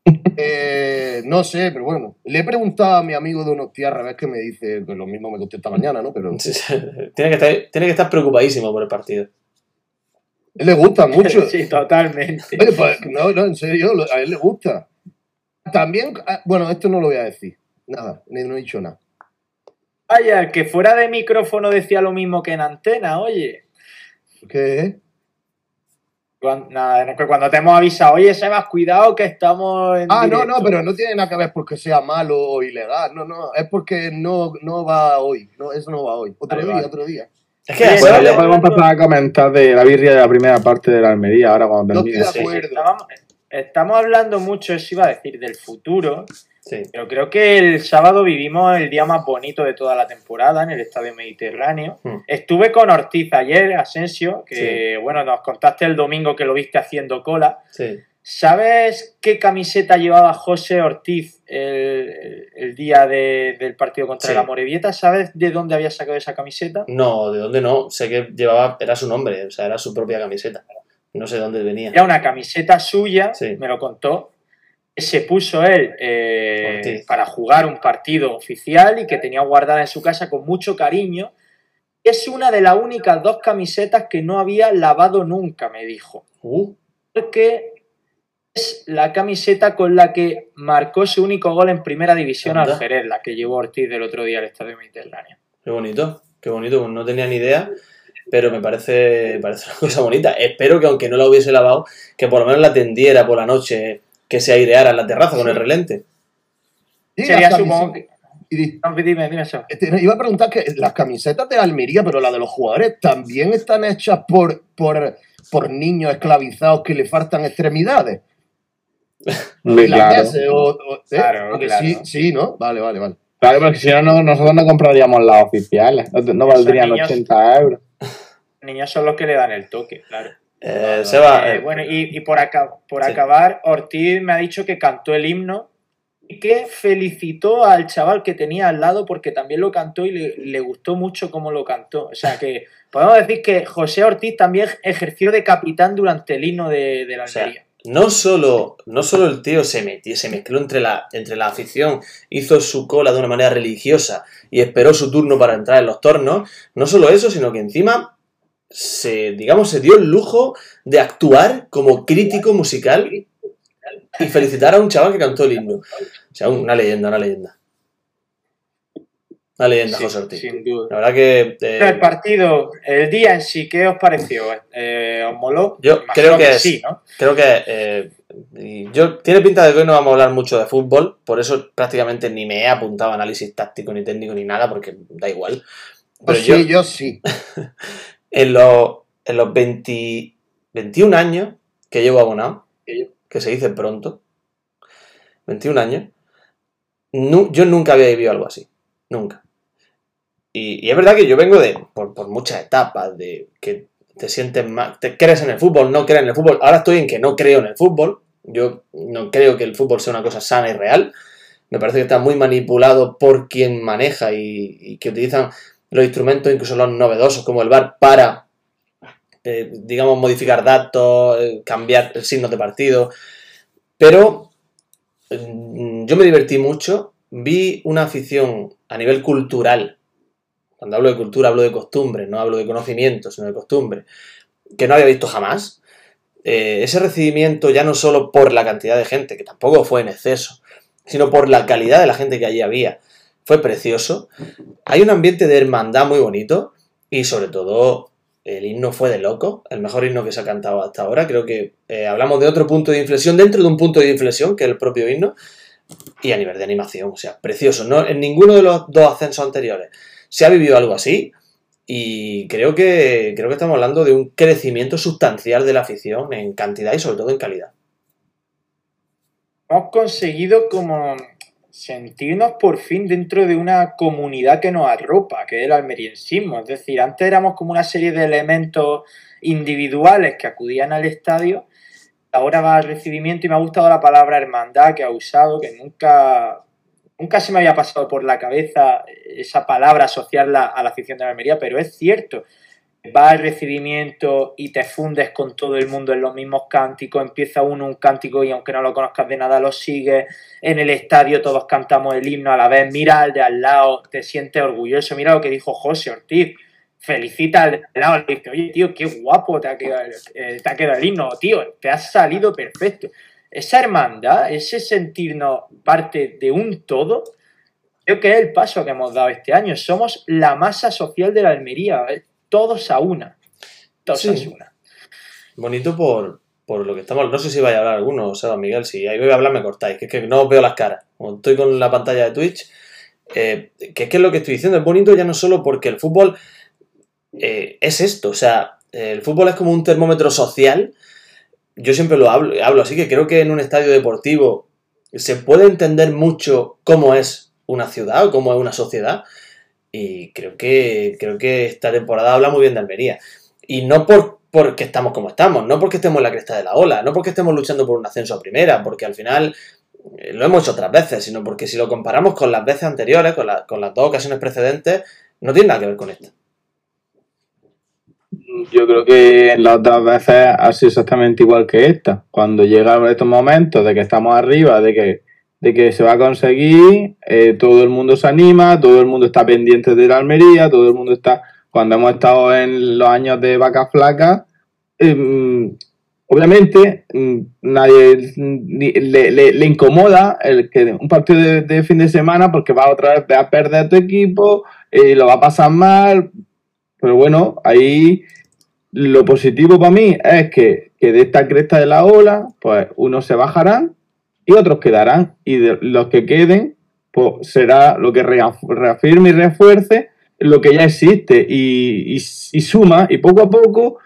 Eh, no sé, pero bueno. Le he preguntado a mi amigo de unos tierras, ves que me dice que lo mismo me contesta mañana, ¿no? Pero. Tiene, que estar, tiene que estar preocupadísimo por el partido. a él le gusta mucho. Sí, totalmente. Oye, pues, no, no, en serio, a él le gusta. También, ah, bueno, esto no lo voy a decir. Nada, ni- no he dicho nada. Vaya, el que fuera de micrófono decía lo mismo que en antena, oye. ¿Qué? Cuando, nada, cuando te hemos avisado, oye, Sebas, cuidado que estamos en Ah, no, directo". no, pero no tiene nada que ver porque sea malo o ilegal. No, no, es porque no, no va hoy. No, eso no va hoy. Otro Vale, día, vale. otro día. Es que bueno, ya podemos pasar a comentar de la birria de la primera parte de la Almería, ahora cuando No termine. estoy de sí, acuerdo. Estábamos, estamos hablando mucho, eso iba a decir, del futuro, sí. pero creo que el sábado vivimos el día más bonito de toda la temporada en el Estadio Mediterráneo. Hmm. Estuve con Ortiz ayer, Asensio, que bueno, nos contaste el domingo que lo viste haciendo cola. sí. ¿Sabes qué camiseta llevaba José Ortiz el, el- día de- del partido contra la Morevieta? ¿Sabes de dónde había sacado esa camiseta? No, ¿de dónde no? Sé que llevaba, era su nombre, o sea, era su propia camiseta. No sé de dónde venía. Era una camiseta suya, me lo contó, se puso él eh, para jugar un partido oficial y que tenía guardada en su casa con mucho cariño. Es una de las únicas dos camisetas que no había lavado nunca, me dijo. Uh, Porque es la camiseta con la que marcó su único gol en primera división al Jerez, la que llevó Ortiz del otro día al Estadio Mediterráneo. qué bonito, qué bonito, pues no tenía ni idea, pero me parece, me parece una cosa bonita. Espero que aunque no la hubiese lavado, que por lo menos la tendiera por la noche, que se aireara en la terraza con el relente. Sí, Sería, supongo que... dime, dime eso. Este, iba a preguntar que las camisetas de Almería, pero las de los jugadores, también están hechas por, por, por niños esclavizados que le faltan extremidades. Hombre, claro. Irlandeses o- o- ¿eh? Claro, Porque claro. Sí, sí, ¿no? Vale, vale, vale. Claro, porque si no, no, nosotros no compraríamos las oficiales. No, no valdrían niños- 80 euros. Los niños son los que le dan el toque, claro. Eh, Seba, Eh, eh, bueno, y, y por, aca- por Sí. acabar, Ortiz me ha dicho que cantó el himno y que felicitó al chaval que tenía al lado porque también lo cantó y le, le gustó mucho cómo lo cantó. O sea que podemos decir que José Ortiz también ejerció de capitán durante el himno de, de la O sea, Almería. no solo, no solo el tío se metió, se mezcló entre la, entre la afición, hizo su cola de una manera religiosa y esperó su turno para entrar en los tornos, no solo eso, sino que encima se, digamos, se dio el lujo de actuar como crítico musical y felicitar a un chaval que cantó el himno. O sea, una leyenda, una leyenda. Una leyenda, Sí, José Ortiz. sin duda. La verdad que... eh, el partido, el día en sí, ¿qué os pareció? Eh, ¿Os moló? Yo creo que es- sí, ¿no? Creo que eh, yo tiene pinta de que hoy no vamos a hablar mucho de fútbol, por eso prácticamente ni me he apuntado a análisis táctico ni técnico ni nada, porque da igual. Pero Pues yo, sí, yo sí. en los, en los 20 21 años que llevo abonado, que se dice pronto, 21 años, yo nunca había vivido algo así. Nunca. Y, y es verdad que yo vengo de por, por muchas etapas, de que te sientes más, te crees en el fútbol, no crees en el fútbol. Ahora estoy en que no creo en el fútbol. Yo no creo que el fútbol sea una cosa sana y real. Me parece que está muy manipulado por quien maneja y, y que utilizan los instrumentos, incluso los novedosos como el VAR, para eh, digamos, modificar datos, eh, cambiar signos de partido. Pero mm, yo me divertí mucho, vi una afición a nivel cultural. Cuando hablo de cultura hablo de costumbre, no hablo de conocimiento, sino de costumbre, que no había visto jamás. Eh, ese recibimiento ya no solo por la cantidad de gente, que tampoco fue en exceso, sino por la calidad de la gente que allí había. Fue precioso. Hay un ambiente de hermandad muy bonito y sobre todo el himno fue de loco, el mejor himno que se ha cantado hasta ahora. Creo que eh, hablamos de otro punto de inflexión dentro de un punto de inflexión, que es el propio himno, y a nivel de animación, o sea, precioso. No, en ninguno de los dos ascensos anteriores se ha vivido algo así, y creo que, creo que estamos hablando de un crecimiento sustancial de la afición en cantidad y sobre todo en calidad. Hemos conseguido como sentirnos por fin dentro de una comunidad que nos arropa, que es el almeriensismo. Es decir, antes éramos como una serie de elementos individuales que acudían al estadio, ahora va al recibimiento y me ha gustado la palabra hermandad que ha usado, que nunca, nunca se me había pasado por la cabeza esa palabra asociarla a la afición de la Almería, pero es cierto vas al recibimiento y te fundes con todo el mundo en los mismos cánticos, empieza uno un cántico y aunque no lo conozcas de nada lo sigues, en el estadio todos cantamos el himno a la vez, mira al de al lado, te sientes orgulloso, mira lo que dijo José Ortiz, felicita al de al lado, le dice, oye tío, qué guapo te ha quedado, eh, te ha el himno, tío, te ha salido perfecto. Esa hermandad, ese sentirnos parte de un todo, creo que es el paso que hemos dado este año. Somos la masa social de la Almería todos a una. Todos a una. Bonito por, lo que estamos. No sé si vaya a hablar alguno, o sea, Miguel, si ahí voy a hablar me cortáis, que es que no os veo las caras. Como estoy con la pantalla de Twitch, eh, que es que es lo que estoy diciendo, es bonito ya no solo porque el fútbol eh, es esto, o sea, el fútbol es como un termómetro social. Yo siempre lo hablo, hablo así que creo que en un estadio deportivo se puede entender mucho cómo es una ciudad o cómo es una sociedad y creo que, creo que esta temporada habla muy bien de Almería. Y no por, porque estamos como estamos, no porque estemos en la cresta de la ola, no porque estemos luchando por un ascenso a primera, porque al final eh, lo hemos hecho otras veces, sino porque si lo comparamos con las veces anteriores, con, las dos ocasiones precedentes, no tiene nada que ver con esto. Yo creo que las dos veces ha sido exactamente igual que esta. Cuando llegan estos momentos de que estamos arriba, de que de que se va a conseguir, eh, todo el mundo se anima, todo el mundo está pendiente de la Almería, todo el mundo está, cuando hemos estado en los años de vaca flaca, em, obviamente mm, nadie le, incomoda el que un partido de, fin de semana porque va otra vez a perder tu equipo y lo va a pasar mal, pero bueno, ahí lo positivo para mí es que, que de esta cresta de la ola, pues unos se bajarán y otros quedarán. Y de los que queden, pues será lo que reafirme y refuerce lo que ya existe y, suma. Y poco a poco,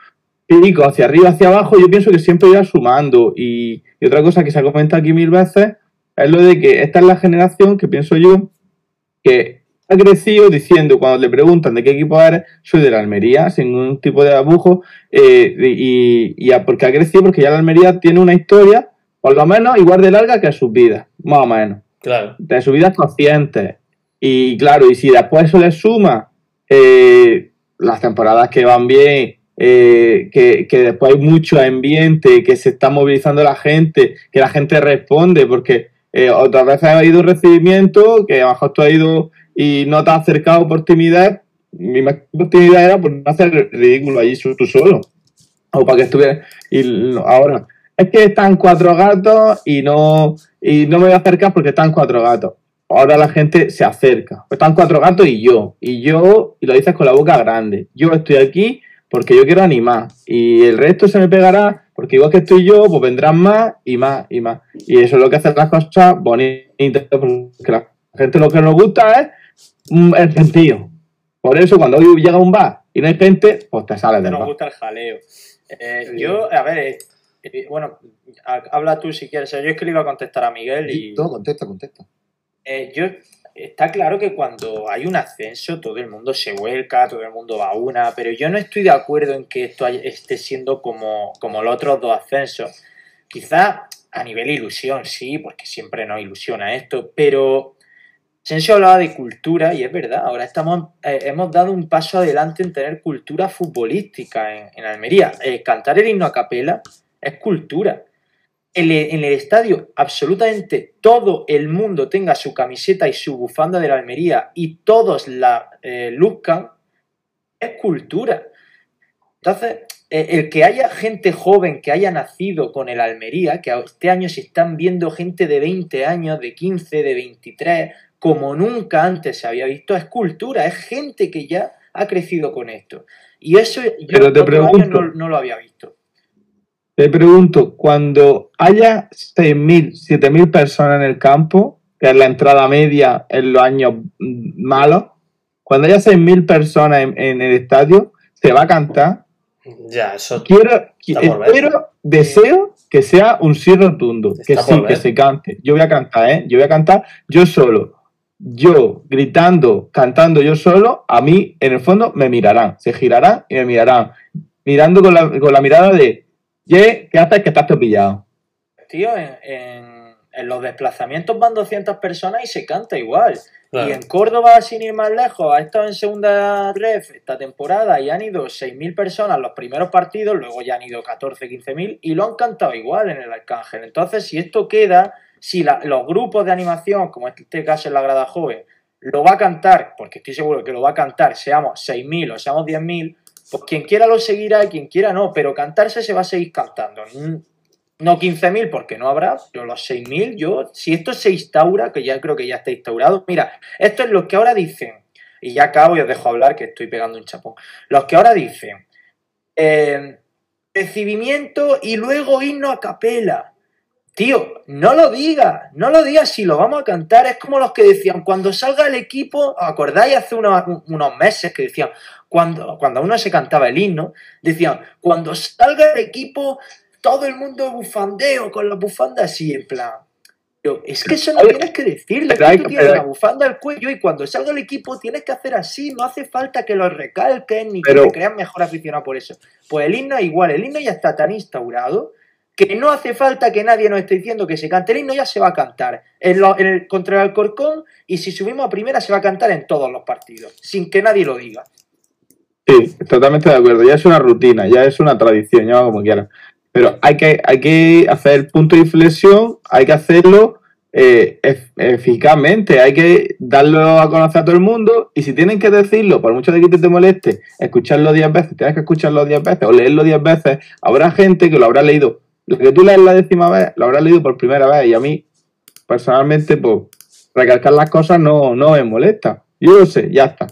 pico hacia arriba, hacia abajo, yo pienso que siempre irá sumando. Y, otra cosa que se ha comentado aquí mil veces es lo de que esta es la generación que pienso yo que ha crecido diciendo, cuando le preguntan de qué equipo eres, soy de la Almería, sin ningún tipo de abujo, eh, y, y, porque ha crecido, porque ya la Almería tiene una historia por lo menos igual de larga que sus vidas, más o menos. Claro. De sus vidas conscientes. Y claro, y si después eso le suma eh, las temporadas que van bien, eh, que, después hay mucho ambiente, que se está movilizando la gente, que la gente responde, porque eh, otras veces ha habido recibimiento, que a lo mejor tú has ido y no te has acercado por timidez. Mi máxima timidez era por no hacer ridículo allí tú solo. O para que estuviera. Y ahora, es que están cuatro gatos y no, y no me voy a acercar porque están cuatro gatos. Ahora la gente se acerca. Están cuatro gatos y yo. Y yo, y lo dices con la boca grande. Yo estoy aquí porque yo quiero animar. Y el resto se me pegará porque igual que estoy yo, pues vendrán más y más y más. Y eso es lo que hace las cosas bonitas. Porque la gente lo que nos gusta es el sentido. Por eso cuando hoy llega un bar y no hay gente, pues te sales del bar. Nos gusta el jaleo. Eh, yo, a ver, bueno, habla tú si quieres. Yo es que le iba a contestar a Miguel y. Todo, contesta, contesta. Eh, yo, está claro que cuando hay un ascenso todo el mundo se vuelca, todo el mundo va a una, pero yo no estoy de acuerdo en que esto esté siendo como, como los otros dos ascensos. Quizá a nivel ilusión, sí, porque siempre nos ilusiona esto, pero Asensio hablaba de cultura y es verdad, ahora estamos, eh, hemos dado un paso adelante en tener cultura futbolística en, en Almería. Eh, cantar el himno a capela es cultura. En, el- en el estadio, absolutamente todo el mundo tenga su camiseta y su bufanda de la Almería y todos la eh, luzcan, es cultura. Entonces, eh, el que haya gente joven que haya nacido con el Almería, que este año se están viendo gente de 20 años, de 15, de 23, como nunca antes se había visto, es cultura, es gente que ya ha crecido con esto. Y eso yo Pero te años pregunto. no, no lo había visto. Te pregunto, cuando haya 6.000, 7.000 personas en el campo, que es la entrada media en los años malos, cuando haya 6.000 personas en, en el estadio, se va a cantar. Ya, eso. Quiero, espero, deseo que sea un sí rotundo, que sí, que se cante. Yo voy a cantar, ¿eh? Yo voy a cantar yo solo. Yo gritando, cantando yo solo, a mí en el fondo me mirarán, se girarán y me mirarán, mirando con la, con la mirada de, "Ye, ¿qué haces que estás pillado? Tío, en, en- en los desplazamientos van 200 personas y se canta igual. Claro. Y en Córdoba, sin ir más lejos, ha estado en segunda ref esta temporada y han ido 6.000 personas los primeros partidos, luego ya han ido 14, 15.000 y lo han cantado igual en el Arcángel. Entonces, si esto queda, si la- los grupos de animación, como en este caso en la grada joven, lo va a cantar, porque estoy seguro que lo va a cantar, seamos 6.000 o seamos 10.000, pues quien quiera lo seguirá y quien quiera no, pero cantarse se va a seguir cantando. Mm, No 15.000 porque no habrá, pero los 6.000 yo, si esto se instaura, que ya creo que ya está instaurado, mira, esto es lo que ahora dicen, y ya acabo y os dejo hablar que estoy pegando un chapón, los que ahora dicen, eh, recibimiento y luego himno a capela. Tío, no lo digas, no lo digas si lo vamos a cantar. Es como los que decían, cuando salga el equipo, ¿os acordáis hace unos meses que decían, cuando, cuando uno se cantaba el himno, decían, cuando salga el equipo, todo el mundo bufandeo con la bufanda así, en plan. Yo, es que eso no Oye, tienes que decirle, que tú tienes la bufanda al cuello y cuando salga el equipo tienes que hacer así, no hace falta que lo recalquen ni Pero- que te creas mejor aficionado por eso. Pues el himno igual, el himno ya está tan instaurado que no hace falta que nadie nos esté diciendo que se cante el himno, ya se va a cantar en lo- en el, contra el Alcorcón y si subimos a primera se va a cantar en todos los partidos, sin que nadie lo diga. Sí, totalmente de acuerdo. Ya es una rutina, ya es una tradición, ya como quieras. Pero hay que, hay que hacer punto de inflexión, hay que hacerlo eh, ef- eficazmente, hay que darlo a conocer a todo el mundo y si tienen que decirlo, por mucho de que te, te moleste, escucharlo 10 veces, tienes que escucharlo 10 veces o leerlo 10 veces, habrá gente que lo habrá leído. Lo que tú lees la décima vez, lo habrá leído por primera vez y a mí, personalmente, pues, recalcar las cosas no, no me molesta. Yo lo sé, ya está.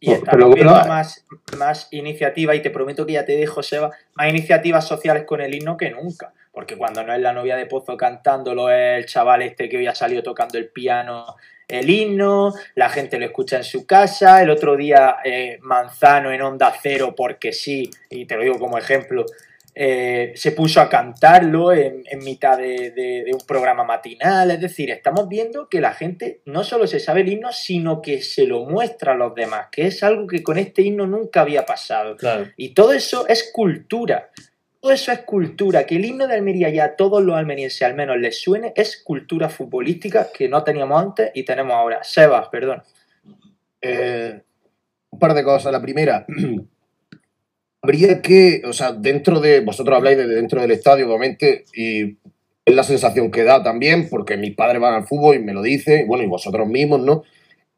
Y Pues, bueno, viendo eh. más, más iniciativas, y te prometo que ya te dejo, Seba, más iniciativas sociales con el himno que nunca. Porque cuando no es la novia de Pozo cantándolo, es el chaval este que hoy ha salido tocando el piano el himno, la gente lo escucha en su casa, el otro día eh, Manzano en Onda Cero, porque sí, y te lo digo como ejemplo, eh, se puso a cantarlo en, en mitad de, de- de un programa matinal. Es decir, estamos viendo que la gente no solo se sabe el himno, sino que se lo muestra a los demás, que es algo que con este himno nunca había pasado. Claro. Y todo eso es cultura. Todo eso es cultura. Que el himno de Almería ya a todos los almerienses al menos les suene, es cultura futbolística que no teníamos antes y tenemos ahora. Sebas, perdón. Eh, un par de cosas. La primera, habría que, o sea, dentro de, vosotros habláis de dentro del estadio, obviamente, y es la sensación que da también, porque mis padres van al fútbol y me lo dicen, y bueno, y vosotros mismos, ¿no?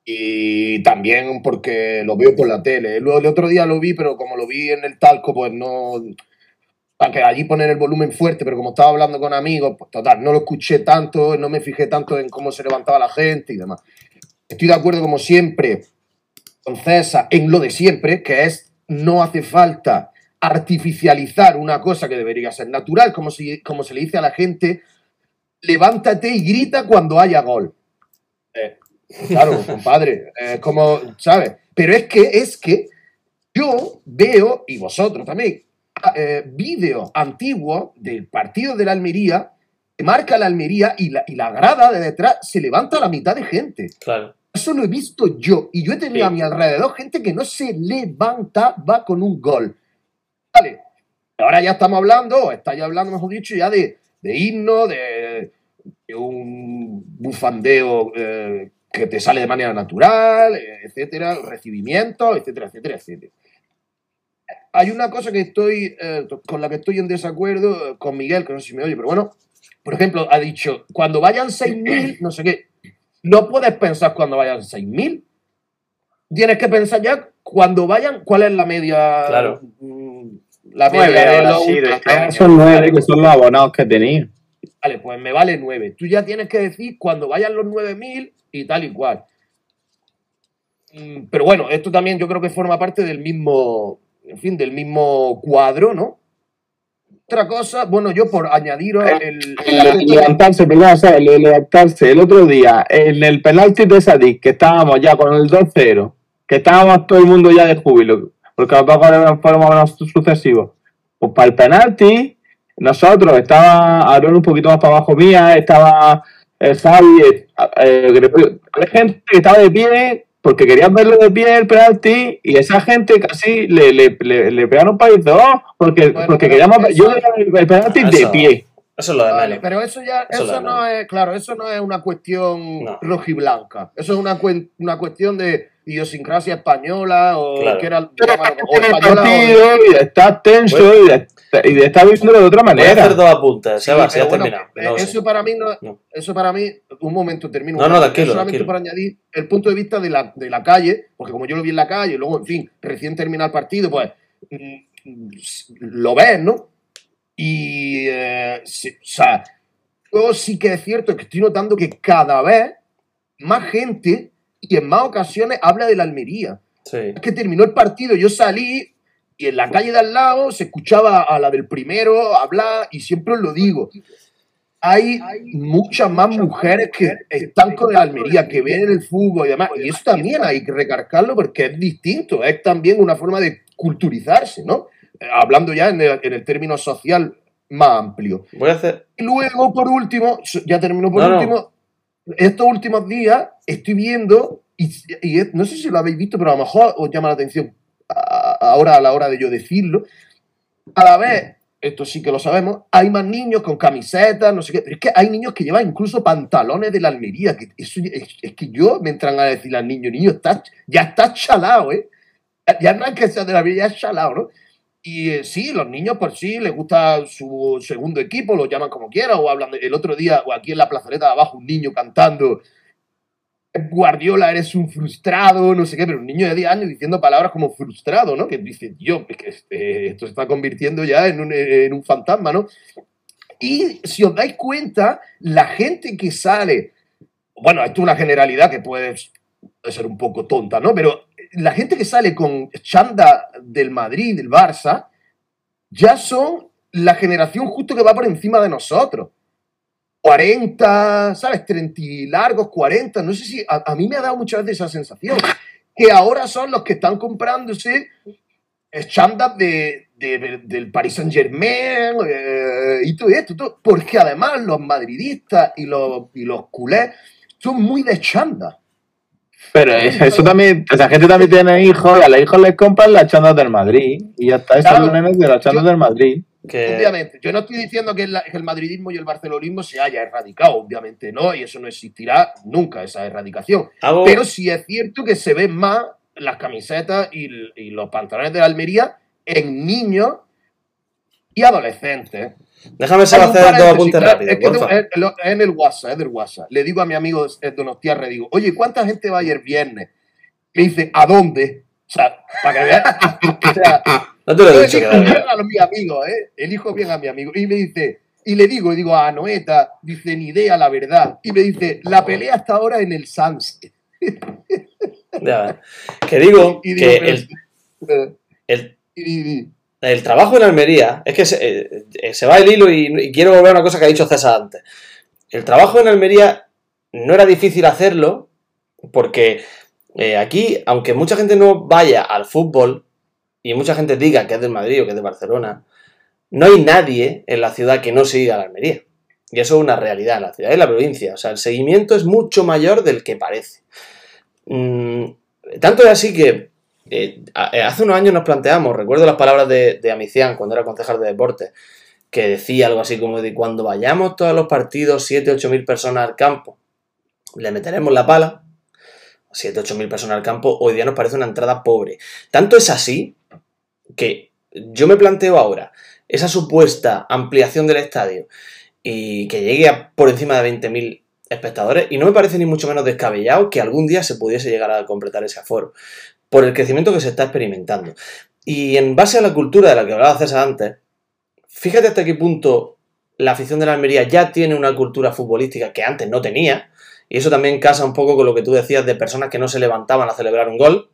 Y también porque lo veo por la tele. Luego el otro día lo vi, pero como lo vi en el talco, pues no. Para que allí poner el volumen fuerte, pero como estaba hablando con amigos, pues total, no lo escuché tanto, no me fijé tanto en cómo se levantaba la gente y demás. Estoy de acuerdo, como siempre, con César en lo de siempre, que es no hace falta artificializar una cosa que debería ser natural, como, si, como se le dice a la gente, levántate y grita cuando haya gol. Eh, claro, compadre, es como, ¿sabes? Pero es que, es que yo veo, y vosotros también, eh, vídeos antiguos del partido de la Almería, que marca la Almería y la, y la grada de detrás se levanta la mitad de gente. Claro. Eso lo he visto yo. Y yo he tenido Sí. a mi alrededor gente que no se levantaba con un gol. Vale. Ahora ya estamos hablando, o está ya hablando, mejor dicho, ya de, de himno, de, de un bufandeo eh, que te sale de manera natural, etcétera, recibimiento, etcétera, etcétera, etcétera. Hay una cosa que estoy, eh, con la que estoy en desacuerdo eh, con Miguel, que no sé si me oye, pero bueno, por ejemplo, ha dicho, cuando vayan 6.000, no sé qué, no puedes pensar cuando vayan 6.000. Tienes que pensar ya cuando vayan, cuál es la media. Claro. mm, La Nueve media de los año. Son nueve que son los abonados que tenía. Vale, pues me vale 9. Tú ya tienes que decir cuando vayan los 9.000 y tal y cual. Mm, Pero bueno, esto también yo creo que forma parte del mismo, en fin, del mismo cuadro, ¿no? Otra cosa, bueno, yo por añadiros el, el levantarse, perdón, o sea, le- levantarse el otro día en el penalti de Sadik, que estábamos ya con el 2-0, que estábamos todo el mundo ya de júbilo, porque los dos goles fueron sucesivos. Pues para el penalti, nosotros, estaba Aaron un poquito más para abajo mía, estaba eh, eh, eh, gente que estaba de pie porque querían verlo de pie el penalti y esa gente casi le, le, le, le pegaron un palizo porque, Bueno, porque pero queríamos ver- eso- yo el, el penalti de pie. Eso es lo de Vale, menos. pero eso ya, Eso no es, claro, eso no es una cuestión No. rojiblanca. Eso es una, cuen- una cuestión de idiosincrasia española o Claro. que era o española o- partido y estar tenso y, de, y de estar viviéndolo de otra Voy a manera. hacer dos apuntes, Sí, Sebas, si pero has bueno, terminado. eh, No, eso sí. para mí no, No. eso para mí, un momento termino. No, no, tranquilo, solamente tranquilo. para añadir el punto de vista de la, de la calle, porque como yo lo vi en la calle, luego, en fin, recién termina el partido, pues mm, lo ves, ¿no? Y, eh, sí, o sea, yo sí que es cierto que estoy notando que cada vez más gente y en más ocasiones habla de la Almería Sí. es que terminó el partido, yo salí y en la calle de al lado se escuchaba a la del primero hablar y siempre os lo digo. Hay muchas más mujeres que están con la Almería, que ven el fútbol y demás. Y eso también hay que recargarlo porque es distinto, es también una forma de culturizarse, ¿no? Hablando ya en el, en el término social más amplio. Voy a hacer. Y luego, por último, ya termino por No, no. Estos últimos días estoy viendo, y, no sé si lo habéis visto, pero a lo mejor os llama la atención ahora a la hora de yo decirlo. A la vez, esto sí que lo sabemos, hay más niños con camisetas, no sé qué, pero es que hay niños que llevan incluso pantalones de la Almería, es, que yo me entran a decir al niño, niño, ya está chalado, ¿eh? Ya no es que sea de la Almería, ya es chalado, ¿no? Y eh, sí, los niños por sí les gusta su segundo equipo, lo llaman como quieran, o hablan de- el otro día, o aquí en la plazoleta de abajo, un niño cantando Guardiola, eres un frustrado, no sé qué, pero un niño de 10 años diciendo palabras como frustrado, ¿no? Que dice, yo, este- esto se está convirtiendo ya en un, en un fantasma, ¿no? Y si os dais cuenta, la gente que sale, bueno, esto es una generalidad que puede ser un poco tonta, ¿no? Pero la gente que sale con chanda del Madrid, del Barça, ya son la generación justo que va por encima de nosotros. 40, ¿sabes? 30 y largos, 40, no sé si, a, mí me ha dado muchas veces esa sensación, que ahora son los que están comprándose eh, chandas de, de- del Paris Saint Germain y todo esto, porque además los madridistas y los, y los culés son muy de chanda. Pero eso también, esa gente también tiene hijos y a los hijos les compran las chandas del Madrid. Y ya está, esos Claro. nenes de las chandas Yo- del Madrid. Que, Obviamente, yo no estoy diciendo que, que el madridismo y el barcelonismo se haya erradicado, obviamente no, y eso no existirá nunca, esa erradicación. hago, Pero sí es cierto que se ven más las camisetas y, y los pantalones de la Almería en niños y adolescentes. déjame solo hacer dos apuntes rápidos. es, que tengo- en el WhatsApp, es del WhatsApp. Le digo a mi amigo eh, Donostiarre, digo, oye, ¿cuánta gente va a ir el viernes? Me dice, ¿a dónde? O sea, para que veas. o sea, No te lo he dicho que elijo la bien a mi amigo, ¿eh? Elijo bien a mi amigo. Y me dice, y le digo, y digo a Noeta, dice, ni idea la verdad. Y me dice, la pelea hasta ahora en el Sunset. Ya, Que digo Y digo, que el, eh, el, el trabajo en Almería, es que se, eh, eh, se va el hilo y, quiero volver a una cosa que ha dicho César antes. El trabajo en Almería no era difícil hacerlo porque eh, aquí, aunque mucha gente no vaya al fútbol y mucha gente diga que es del Madrid o que es de Barcelona, no hay nadie en la ciudad que no siga a la Almería. Y eso es una realidad en la ciudad y la provincia. O sea, el seguimiento es mucho mayor del que parece. Mm, tanto es así que eh, eh, hace unos años nos planteamos, recuerdo las palabras de, Amicián cuando era concejal de deporte, que decía algo así como de cuando vayamos todos los partidos, 7, 8 mil personas al campo, le meteremos la pala 7, 8 mil personas al campo, hoy día nos parece una entrada pobre. Tanto es así que yo me planteo ahora esa supuesta ampliación del estadio y que llegue a por encima de 20.000 espectadores y no me parece ni mucho menos descabellado que algún día se pudiese llegar a completar ese aforo por el crecimiento que se está experimentando. Y en base a la cultura de la que hablaba César antes, fíjate hasta qué punto la afición de la Almería ya tiene una cultura futbolística que antes no tenía, y eso también casa un poco con lo que tú decías de personas que no se levantaban a celebrar un gol,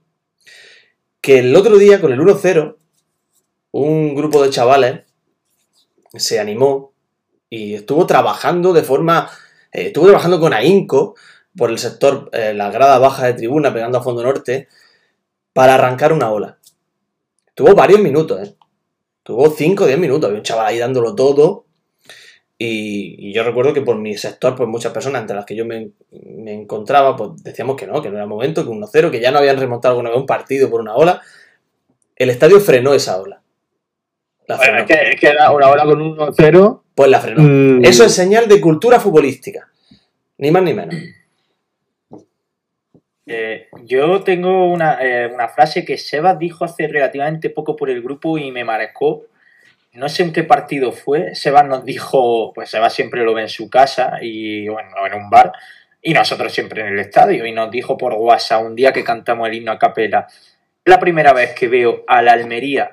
que el otro día con el 1-0, un grupo de chavales se animó y estuvo trabajando de forma, eh, estuvo trabajando con ahínco por el sector, eh, la grada baja de tribuna, pegando a fondo norte, para arrancar una ola. Tuvo varios minutos, ¿eh? Tuvo 5 o 10 minutos, había un chaval ahí dándolo todo. Y, y, yo recuerdo que por mi sector, pues muchas personas entre las que yo me, me encontraba, pues decíamos que no, que no era momento, que 1-0, que ya no habían remontado alguna vez un partido por una ola. El estadio frenó esa ola. La bueno, es, que, es, que, era una ola con 1-0. Pues la frenó. Mm. Eso es señal de cultura futbolística. Ni más ni menos. Eh, yo tengo una, eh, una, frase que Sebas dijo hace relativamente poco por el grupo y me marcó. No sé en qué partido fue. Sebas nos dijo, pues Sebas siempre lo ve en su casa y bueno, en un bar, y nosotros siempre en el estadio. Y nos dijo por WhatsApp un día que cantamos el himno a capela. La primera vez que veo a la Almería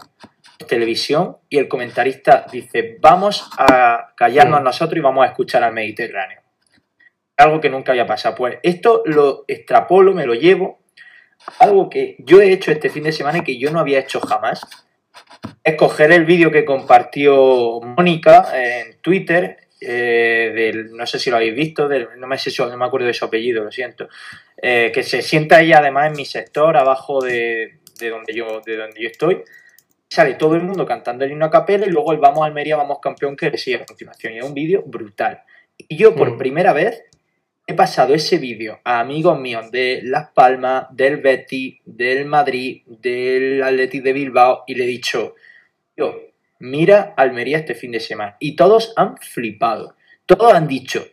televisión y el comentarista dice, vamos a callarnos nosotros y vamos a escuchar al Mediterráneo algo que nunca había pasado. Pues esto lo extrapolo, me lo llevo. Algo que yo he hecho este fin de semana y que yo no había hecho jamás. Es coger el vídeo que compartió Mónica en Twitter. Eh, del, no sé si lo habéis visto, del, no, me sé, no me acuerdo de su apellido, lo siento. Eh, que se sienta ella además en mi sector, abajo de, de, donde, yo, de donde yo estoy. Sale todo el mundo cantando el himno a capela y luego el Vamos Almería, Vamos Campeón que le sigue a continuación. Y es un vídeo brutal. Y yo por mm. primera vez he pasado ese vídeo a amigos míos de Las Palmas, del Betis, del Madrid, del Athletic de Bilbao y le he dicho, yo, mira Almería este fin de semana. Y todos han flipado. Todos han dicho,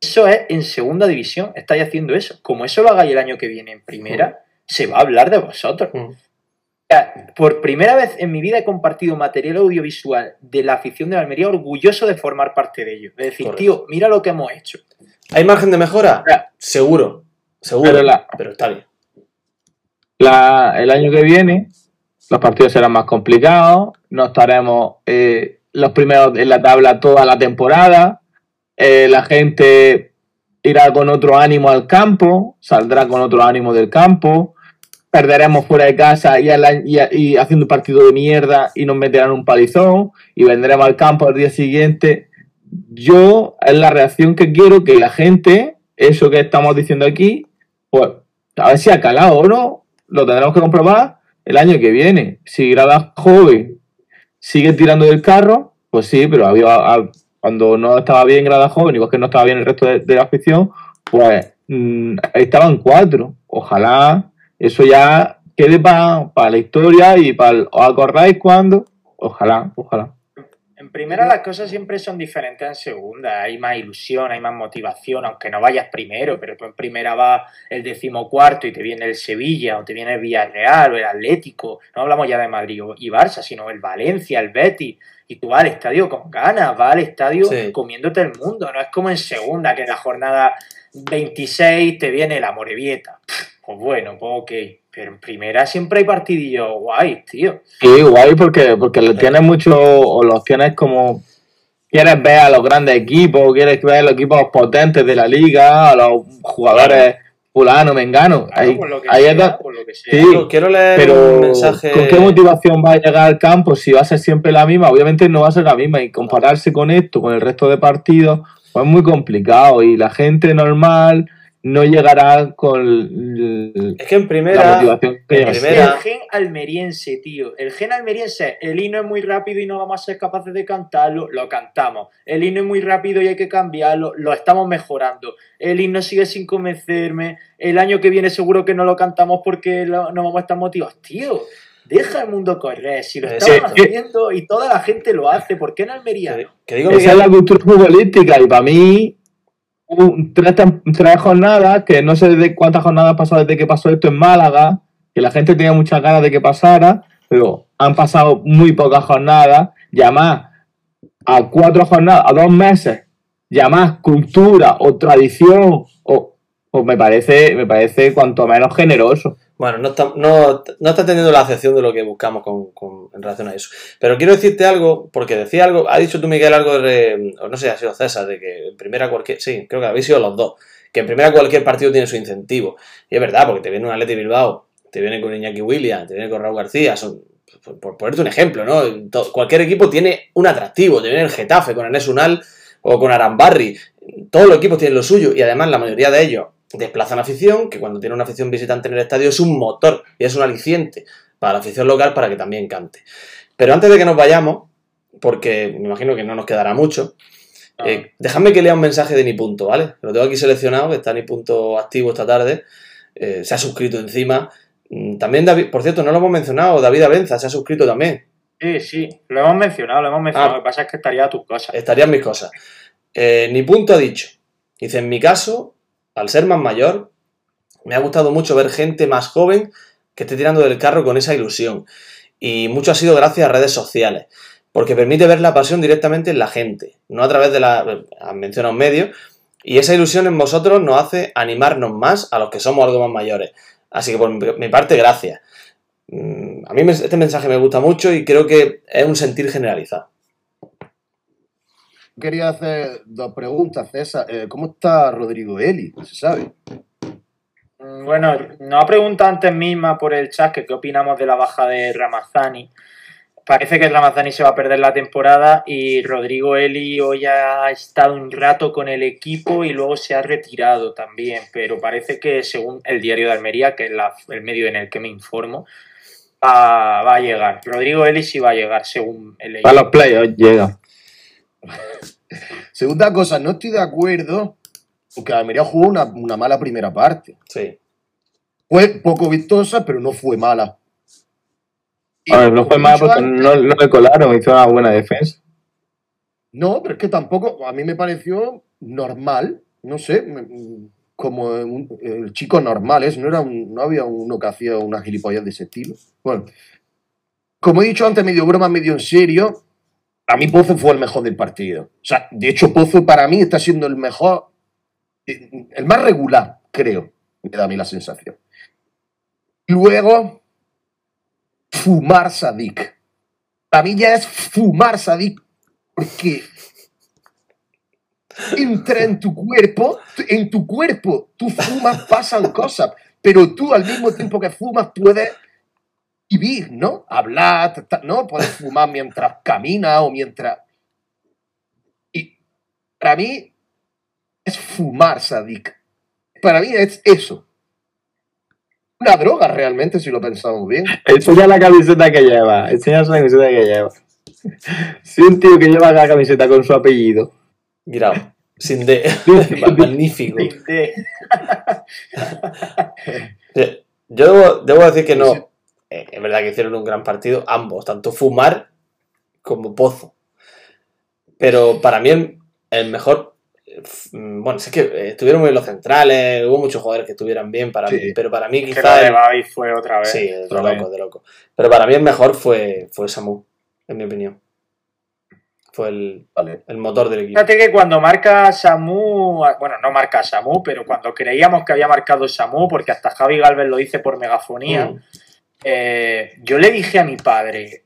eso es en segunda división, estáis haciendo eso. Como eso lo hagáis el año que viene en primera, mm. se va a hablar de vosotros. Mm. Por primera vez en mi vida he compartido material audiovisual de la afición de Almería orgulloso de formar parte de ello. De decir, tío, mira lo que hemos hecho. ¿Hay margen de mejora? Seguro, seguro, pero, está bien. el año que viene los partidos serán más complicados, no estaremos eh, los primeros en la tabla toda la temporada, eh, la gente irá con otro ánimo al campo, saldrá con otro ánimo del campo, perderemos fuera de casa y, y haciendo un partido de mierda y nos meterán un palizón y vendremos al campo al día siguiente yo es la reacción que quiero que la gente, eso que estamos diciendo aquí, pues a ver si ha o no, lo tendremos que comprobar el año que viene. Si Grada Joven sigue tirando del carro, pues sí, pero había, cuando no estaba bien Grada Joven, igual que no estaba bien el resto de, la afición, pues mm, estaban cuatro. Ojalá eso ya quede para la historia y para ¿Os acordáis cuando? Ojalá, ojalá. En primera las cosas siempre son diferentes en segunda, hay más ilusión, hay más motivación, aunque no vayas primero, pero tú en primera vas el decimocuarto y te viene el Sevilla o te viene el Villarreal o el Atlético, no hablamos ya de Madrid y Barça, sino el Valencia, el Betis, y tú vas al estadio con ganas, vas al estadio comiéndote el mundo, no es como en segunda, que en la jornada 26 te viene la Morevieta. Pues bueno, pues ok. Pero en primera siempre hay partidillos guay, tío. Sí, guay porque, porque lo tienes mucho, o los tienes como. Quieres ver a los grandes equipos, quieres ver a los equipos potentes de la liga, a los jugadores fulano, mengano. ahí, ahí es Sí, quiero leer pero un mensaje. ¿Con qué motivación va a llegar al campo? Si va a ser siempre la misma, obviamente no va a ser la misma. Y compararse con esto, con el resto de partidos, pues es muy complicado. Y la gente normal no llegará con es que en primera, la motivación que El gen almeriense, tío. El gen almeriense, el himno es muy rápido y no vamos a ser capaces de cantarlo, lo cantamos. El himno es muy rápido y hay que cambiarlo, lo estamos mejorando. El himno sigue sin convencerme. El año que viene seguro que no lo cantamos porque no vamos a estar motivados. Tío, deja el mundo correr. Si lo estamos haciendo y toda la gente lo hace, ¿por qué en Almería Esa es la cultura futbolística y para mí un- tres, tres jornadas, que no sé de cuántas jornadas pasado desde que pasó esto en Málaga, que la gente tenía muchas ganas de que pasara, pero han pasado muy pocas jornadas, llamar a cuatro jornadas, a dos meses, llamar cultura o tradición, o, o me parece, me parece cuanto menos generoso. Bueno, no está, no, no está teniendo la acepción de lo que buscamos con, con- en relación a eso. Pero quiero decirte algo, porque decía algo, ha dicho tú, Miguel, algo de, no sé, ha sido César, de que en primera cualquier, sí, creo que habéis sido los dos, que en primera cualquier partido tiene su incentivo. Y es verdad, porque te viene un Atleti Bilbao, te viene con Iñaki Williams, te viene con Raúl García, por, ponerte un ejemplo, ¿no? Cualquier equipo tiene un atractivo, te viene el Getafe con Enes Unal o con Arambarri, todos los equipos tienen lo suyo y además la mayoría de ellos desplazan afición, que cuando tiene una afición visitante en el estadio es un motor y es un aliciente para la afición local para que también cante. Pero antes de que nos vayamos, porque me imagino que no nos quedará mucho, eh, dejadme que lea un mensaje de Ni Punto, ¿vale? Lo tengo aquí seleccionado, que está Ni Punto activo esta tarde, eh, se ha suscrito encima. Mm, También David, por cierto, no lo hemos mencionado, David Abenza se ha suscrito también. Sí, sí, lo hemos mencionado, lo hemos mencionado. Ah. Lo que pasa es que estaría a tus cosas. estarían mis cosas. Eh, Ni punto ha dicho. Dice, en mi caso, al ser más mayor, me ha gustado mucho ver gente más joven que esté tirando del carro con esa ilusión. Y mucho ha sido gracias a redes sociales, porque permite ver la pasión directamente en la gente, no a través de la... Han mencionado medios, y esa ilusión en vosotros nos hace animarnos más a los que somos algo más mayores. Así que por mi- parte, gracias. Mm, A mí este mensaje me gusta mucho y creo que es un sentir generalizado. Quería hacer dos preguntas, César. Eh, ¿Cómo está Rodrigo Eli? ¿Se sabe? Mm, Bueno, nos ha preguntado antes misma por el chat que qué opinamos de la baja de Ramazani. Parece que Ramazani se va a perder la temporada y Rodrigo Eli hoy ha estado un rato con el equipo y luego se ha retirado también, pero parece que según el diario de Almería, que es la- el medio en el que me informo, va, va a llegar. Rodrigo Eli sí va a llegar, según he leído. Para los playoffs llega. Segunda cosa, no estoy de acuerdo porque Almería jugó una, una mala primera parte. Sí. Fue poco vistosa, pero no fue mala. Y A ver, no fue como he mal dicho porque antes- no, no le colaron, hizo una buena defensa. No, pero es que tampoco, a mí me pareció normal, no sé, como un- el chico normal, es, no, era un- no había uno que hacía una gilipollas de ese estilo. Bueno, como he dicho antes, medio broma, medio en serio, a mí Pozo fue el mejor del partido. O sea, de hecho, Pozo para mí está siendo el mejor, el más regular, creo, me da a mí la sensación. Luego, fumar Sadik. Para mí ya es fumar Sadik porque entra en tu cuerpo, en tu cuerpo, tú fumas, pasan cosas, pero tú al mismo tiempo que fumas puedes vivir, ¿no? Hablar, ¿no? Puedes fumar mientras caminas o mientras... Y para mí es fumar, Sadik. Para mí es eso. Una droga realmente, si lo pensamos bien. Enseña la camiseta que lleva. Enseña la camiseta que lleva. Si un tío que lleva la camiseta con su apellido. Grau. Sin D. Magnífico. De- Eh, Yo debo, debo decir que no. Eh, es verdad que hicieron un gran partido, ambos, tanto Fumar como Pozo. Pero para mí el, el mejor. mm, Bueno, es que estuvieron muy bien los centrales, hubo muchos jugadores que estuvieran bien para Sí. mí, pero para mí que lo quizá. de el- fue otra vez. sí, de loco, de loco. Pero para mí el mejor fue, fue Samu, en mi opinión. Fue el, Vale. el motor del equipo. Fíjate que cuando marca Samu, bueno, no marca Samu, pero cuando creíamos que había marcado Samu, porque hasta Javi Galvez lo dice por megafonía, Mm. Eh, yo le dije a mi padre,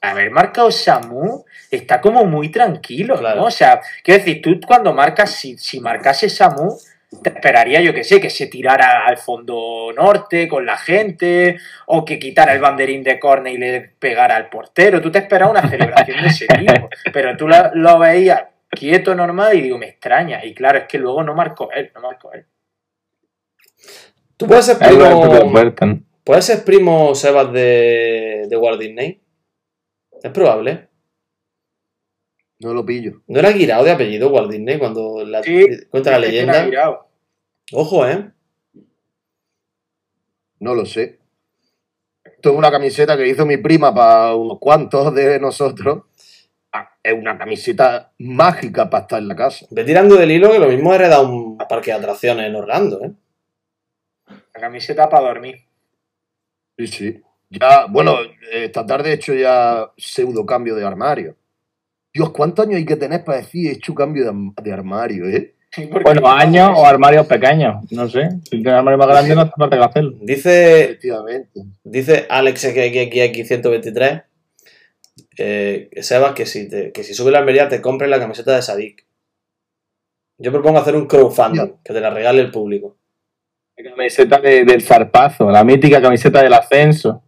haber marcado Samu está como muy tranquilo, Claro. ¿no? O sea, quiero decir, tú cuando marcas, si, si marcase Samu, te esperaría, yo que sé, que se tirara al fondo norte con la gente, o que quitara el banderín de córner y le pegara al portero. Tú te esperas una celebración de ese tipo, pero tú lo, lo veías quieto, normal, y digo, me extraña. Y claro, es que luego no marcó él, no marcó él. Tú puedes ser ¿Puedes ser primo Sebas de, de Walt Disney? Es probable. No lo pillo. ¿No era Guirao de apellido Walt Disney cuando la, Sí, cuenta la era leyenda? virado. Ojo, ¿eh? No lo sé. Esto es una camiseta que hizo mi prima para unos cuantos de nosotros. ah, es una camiseta mágica para estar en la casa. Ve tirando del hilo que lo mismo hereda un parque de atracciones en Orlando, ¿eh? La camiseta para dormir. Sí, sí. Ya, bueno, esta tarde he hecho ya pseudo cambio de armario. Dios, ¿cuántos años hay que tener para decir he hecho cambio de, de armario, eh? Bueno, no años o armarios pequeños, no sé. Si tienes armario más grande no falta que hacerlo. Dice, Efectivamente. dice Alex XXX123 eh, Sebas que si, te, que si sube la Almería te compres la camiseta de Sadik. Yo propongo hacer un crowdfunding, que te la regale el público. La camiseta de- del zarpazo, la mítica camiseta del ascenso.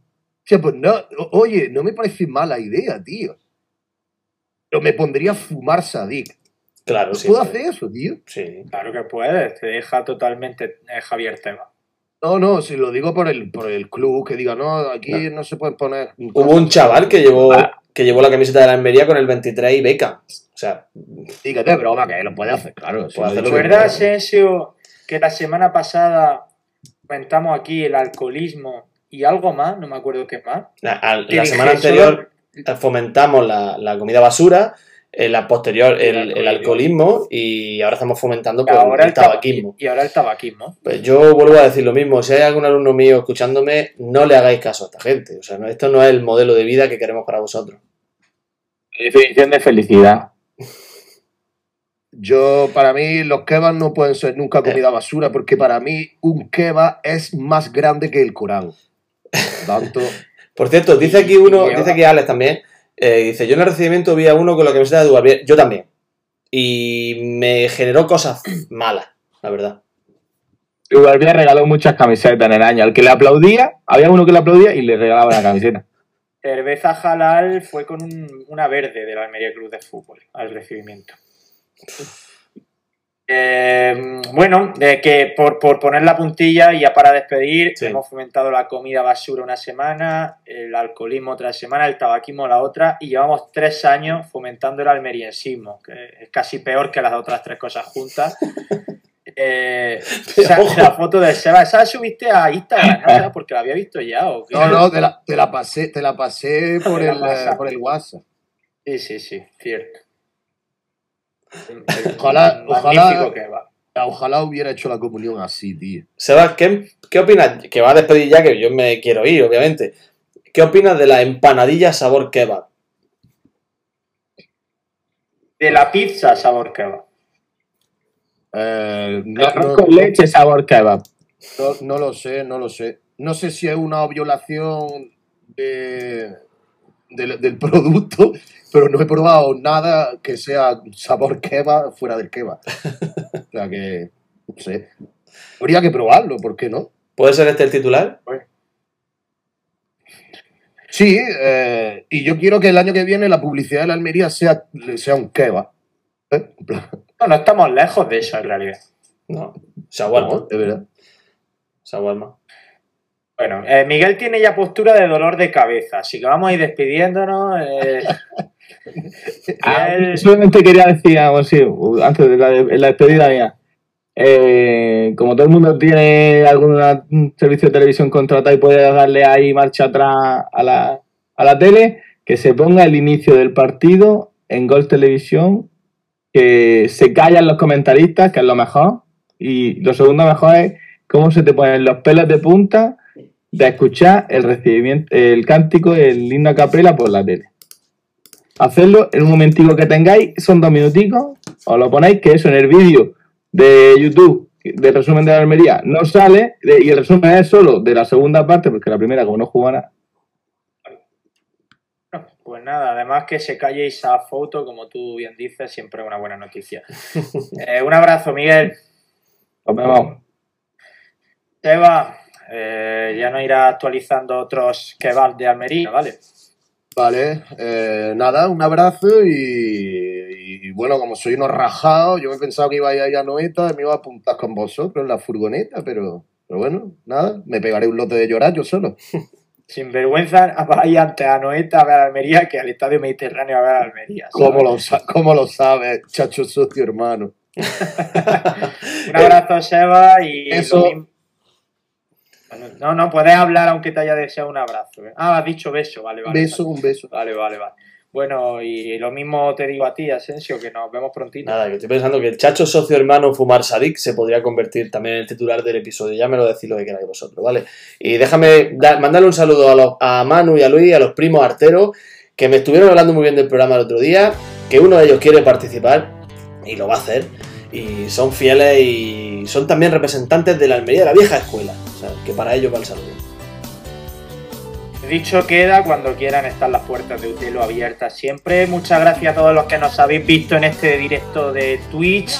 Pues no, o- oye, no me parece mala idea, tío. Pero me pondría a fumar Sadik. Claro, ¿No sí. puedo hacer eso, tío? Sí. Claro que puedes, te deja totalmente eh, Javier Teba. No, no, si lo digo por el, por el club, que diga, no, aquí no, se pueden poner. Hubo un chaval que llevó, que llevó la camiseta de la Almería con el 23 y beca. O sea, Dígate, broma, que lo puede hacer, claro. yo. ¿Recuerdas, Asensio, que la semana pasada comentamos aquí el alcoholismo y algo más? No me acuerdo qué más. la, semana anterior eh, fomentamos la, la comida basura, en la posterior el, el alcoholismo y ahora estamos fomentando pues, ahora el tabaquismo. tabaquismo. Y ahora el tabaquismo. Pues yo vuelvo a decir lo mismo, si hay algún alumno mío escuchándome, no le hagáis caso a esta gente. O sea, no- esto no es el modelo de vida que queremos para vosotros. Definición de felicidad. Yo, para mí, los kebabs no pueden ser nunca comida basura, porque para mí un kebab es más grande que el Corán. Por tanto, Por cierto, dice aquí uno, dice aquí Alex también, eh, dice, yo en el recibimiento vi a uno con la camiseta de Dubarbier, yo también. Y me generó cosas malas, la verdad. Ubalvía regaló muchas camisetas en el año. Al que le aplaudía, había uno que le aplaudía y le regalaba una camiseta. Cerveza Halal fue con un- una verde del Almería Club de Fútbol al recibimiento. Eh, bueno, de que por, por poner la puntilla y ya para despedir, Sí. hemos fomentado la comida basura una semana, el alcoholismo otra semana, el tabaquismo la otra, y llevamos tres años fomentando el almeriensismo, que es casi peor que las otras tres cosas juntas. Eh, esa- la foto de Seba, ¿esa la subiste a Instagram? ¿no? Porque la había visto ya. ¿o qué? no, no, te la, te la pasé, te la pasé por, el, eh, por el WhatsApp. Sí, sí, sí, cierto. Ojalá- ojalá- que va. Ojalá hubiera hecho la comunión así, tío. Sebas, ¿qué, ¿qué opinas? Que va a despedir ya, que yo me quiero ir, obviamente. ¿Qué opinas de la empanadilla sabor kebab? De la pizza sabor que va. Eh, no, Arroz no- con leche, sabor kebab. no- no lo sé, no lo sé. No sé si es una violación de, del producto, pero no he probado nada que sea sabor kebab fuera del kebab. O sea que, no sé. Habría que probarlo, ¿por qué no? ¿Puede ser este el titular? Sí, eh, y yo quiero que el año que viene la publicidad de la Almería sea, sea un kebab. ¿Eh? No, no estamos lejos de eso en realidad. No. Shawarma. no, de verdad. Shawarma. Bueno, eh, Miguel tiene ya postura de dolor de cabeza, así que vamos a ir despidiéndonos. eh. Ah, Miguel- solamente quería decir algo así, antes de la, de- la despedida mía. Eh, como todo el mundo tiene algún servicio de televisión contratado y puede darle ahí marcha atrás a la, a la tele, que se ponga el inicio del partido en Gol Televisión, que se callan los comentaristas, que es lo mejor, y lo segundo mejor es cómo se te ponen los pelos de punta de escuchar el recibimiento, el cántico, el himno a capela por la tele hacerlo en un momentico que tengáis, son dos minuticos, os lo ponéis, que eso en el vídeo de YouTube de resumen de la Almería no sale, de- y el resumen es solo de la segunda parte, porque la primera, como no jugara, Pues nada, además que se calle esa foto, como tú bien dices, siempre es una buena noticia. Eh, un abrazo, Miguel. os vemos. Eva, eh, ya no irá actualizando otros kebabs de Almería, ¿vale? Vale, eh, nada, un abrazo y, y bueno, como soy unos rajados, yo me pensaba que iba a ir a Noeta me iba a apuntar con vosotros en la furgoneta, pero, pero bueno, nada, me pegaré un lote de llorar yo solo. Sin vergüenza, vais antes a Noeta a ver a Almería que al Estadio Mediterráneo a ver a Almería. ¿sabes? ¿Cómo lo, cómo lo sabes, chacho socio hermano? Un abrazo, Seba, y Eso. No, no, puedes hablar aunque te haya deseado un abrazo. ¿eh? Ah, has dicho beso, vale, vale. Beso, un beso. Vale, vale, vale. Bueno, y lo mismo te digo a ti, Asensio, que nos vemos prontito. Nada, que estoy pensando que el chacho socio hermano Fumar Sadik se podría convertir también en el titular del episodio. Ya me lo decís lo que queráis vosotros, ¿vale? Y déjame dar- mandarle un saludo a, los- a Manu y a Luis, a los primos arteros, que me estuvieron hablando muy bien del programa el otro día, que uno de ellos quiere participar y lo va a hacer. Y son fieles y son también representantes de la Almería de la vieja escuela. Que para ellos va el saludo. Dicho queda, cuando quieran están las puertas de Utelo abiertas siempre. Muchas gracias a todos los que nos habéis visto en este directo de Twitch,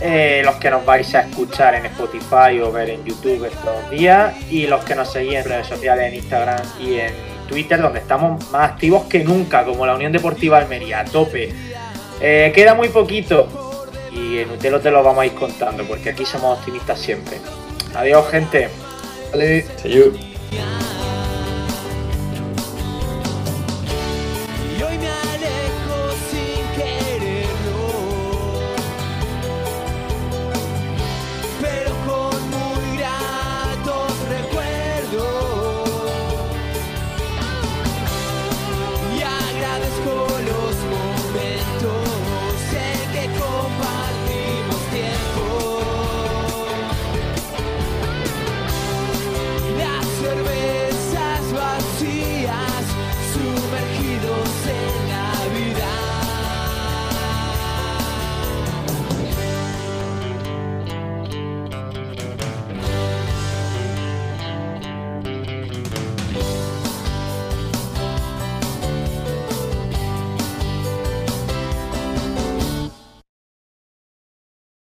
eh, los que nos vais a escuchar en Spotify o ver en YouTube estos días y los que nos seguís en redes sociales, en Instagram y en Twitter, donde estamos más activos que nunca, como la Unión Deportiva Almería, a tope. Eh, queda muy poquito y en Utelo te lo vamos a ir contando, porque aquí somos optimistas siempre. Adiós, gente. Vale. See you. Yeah.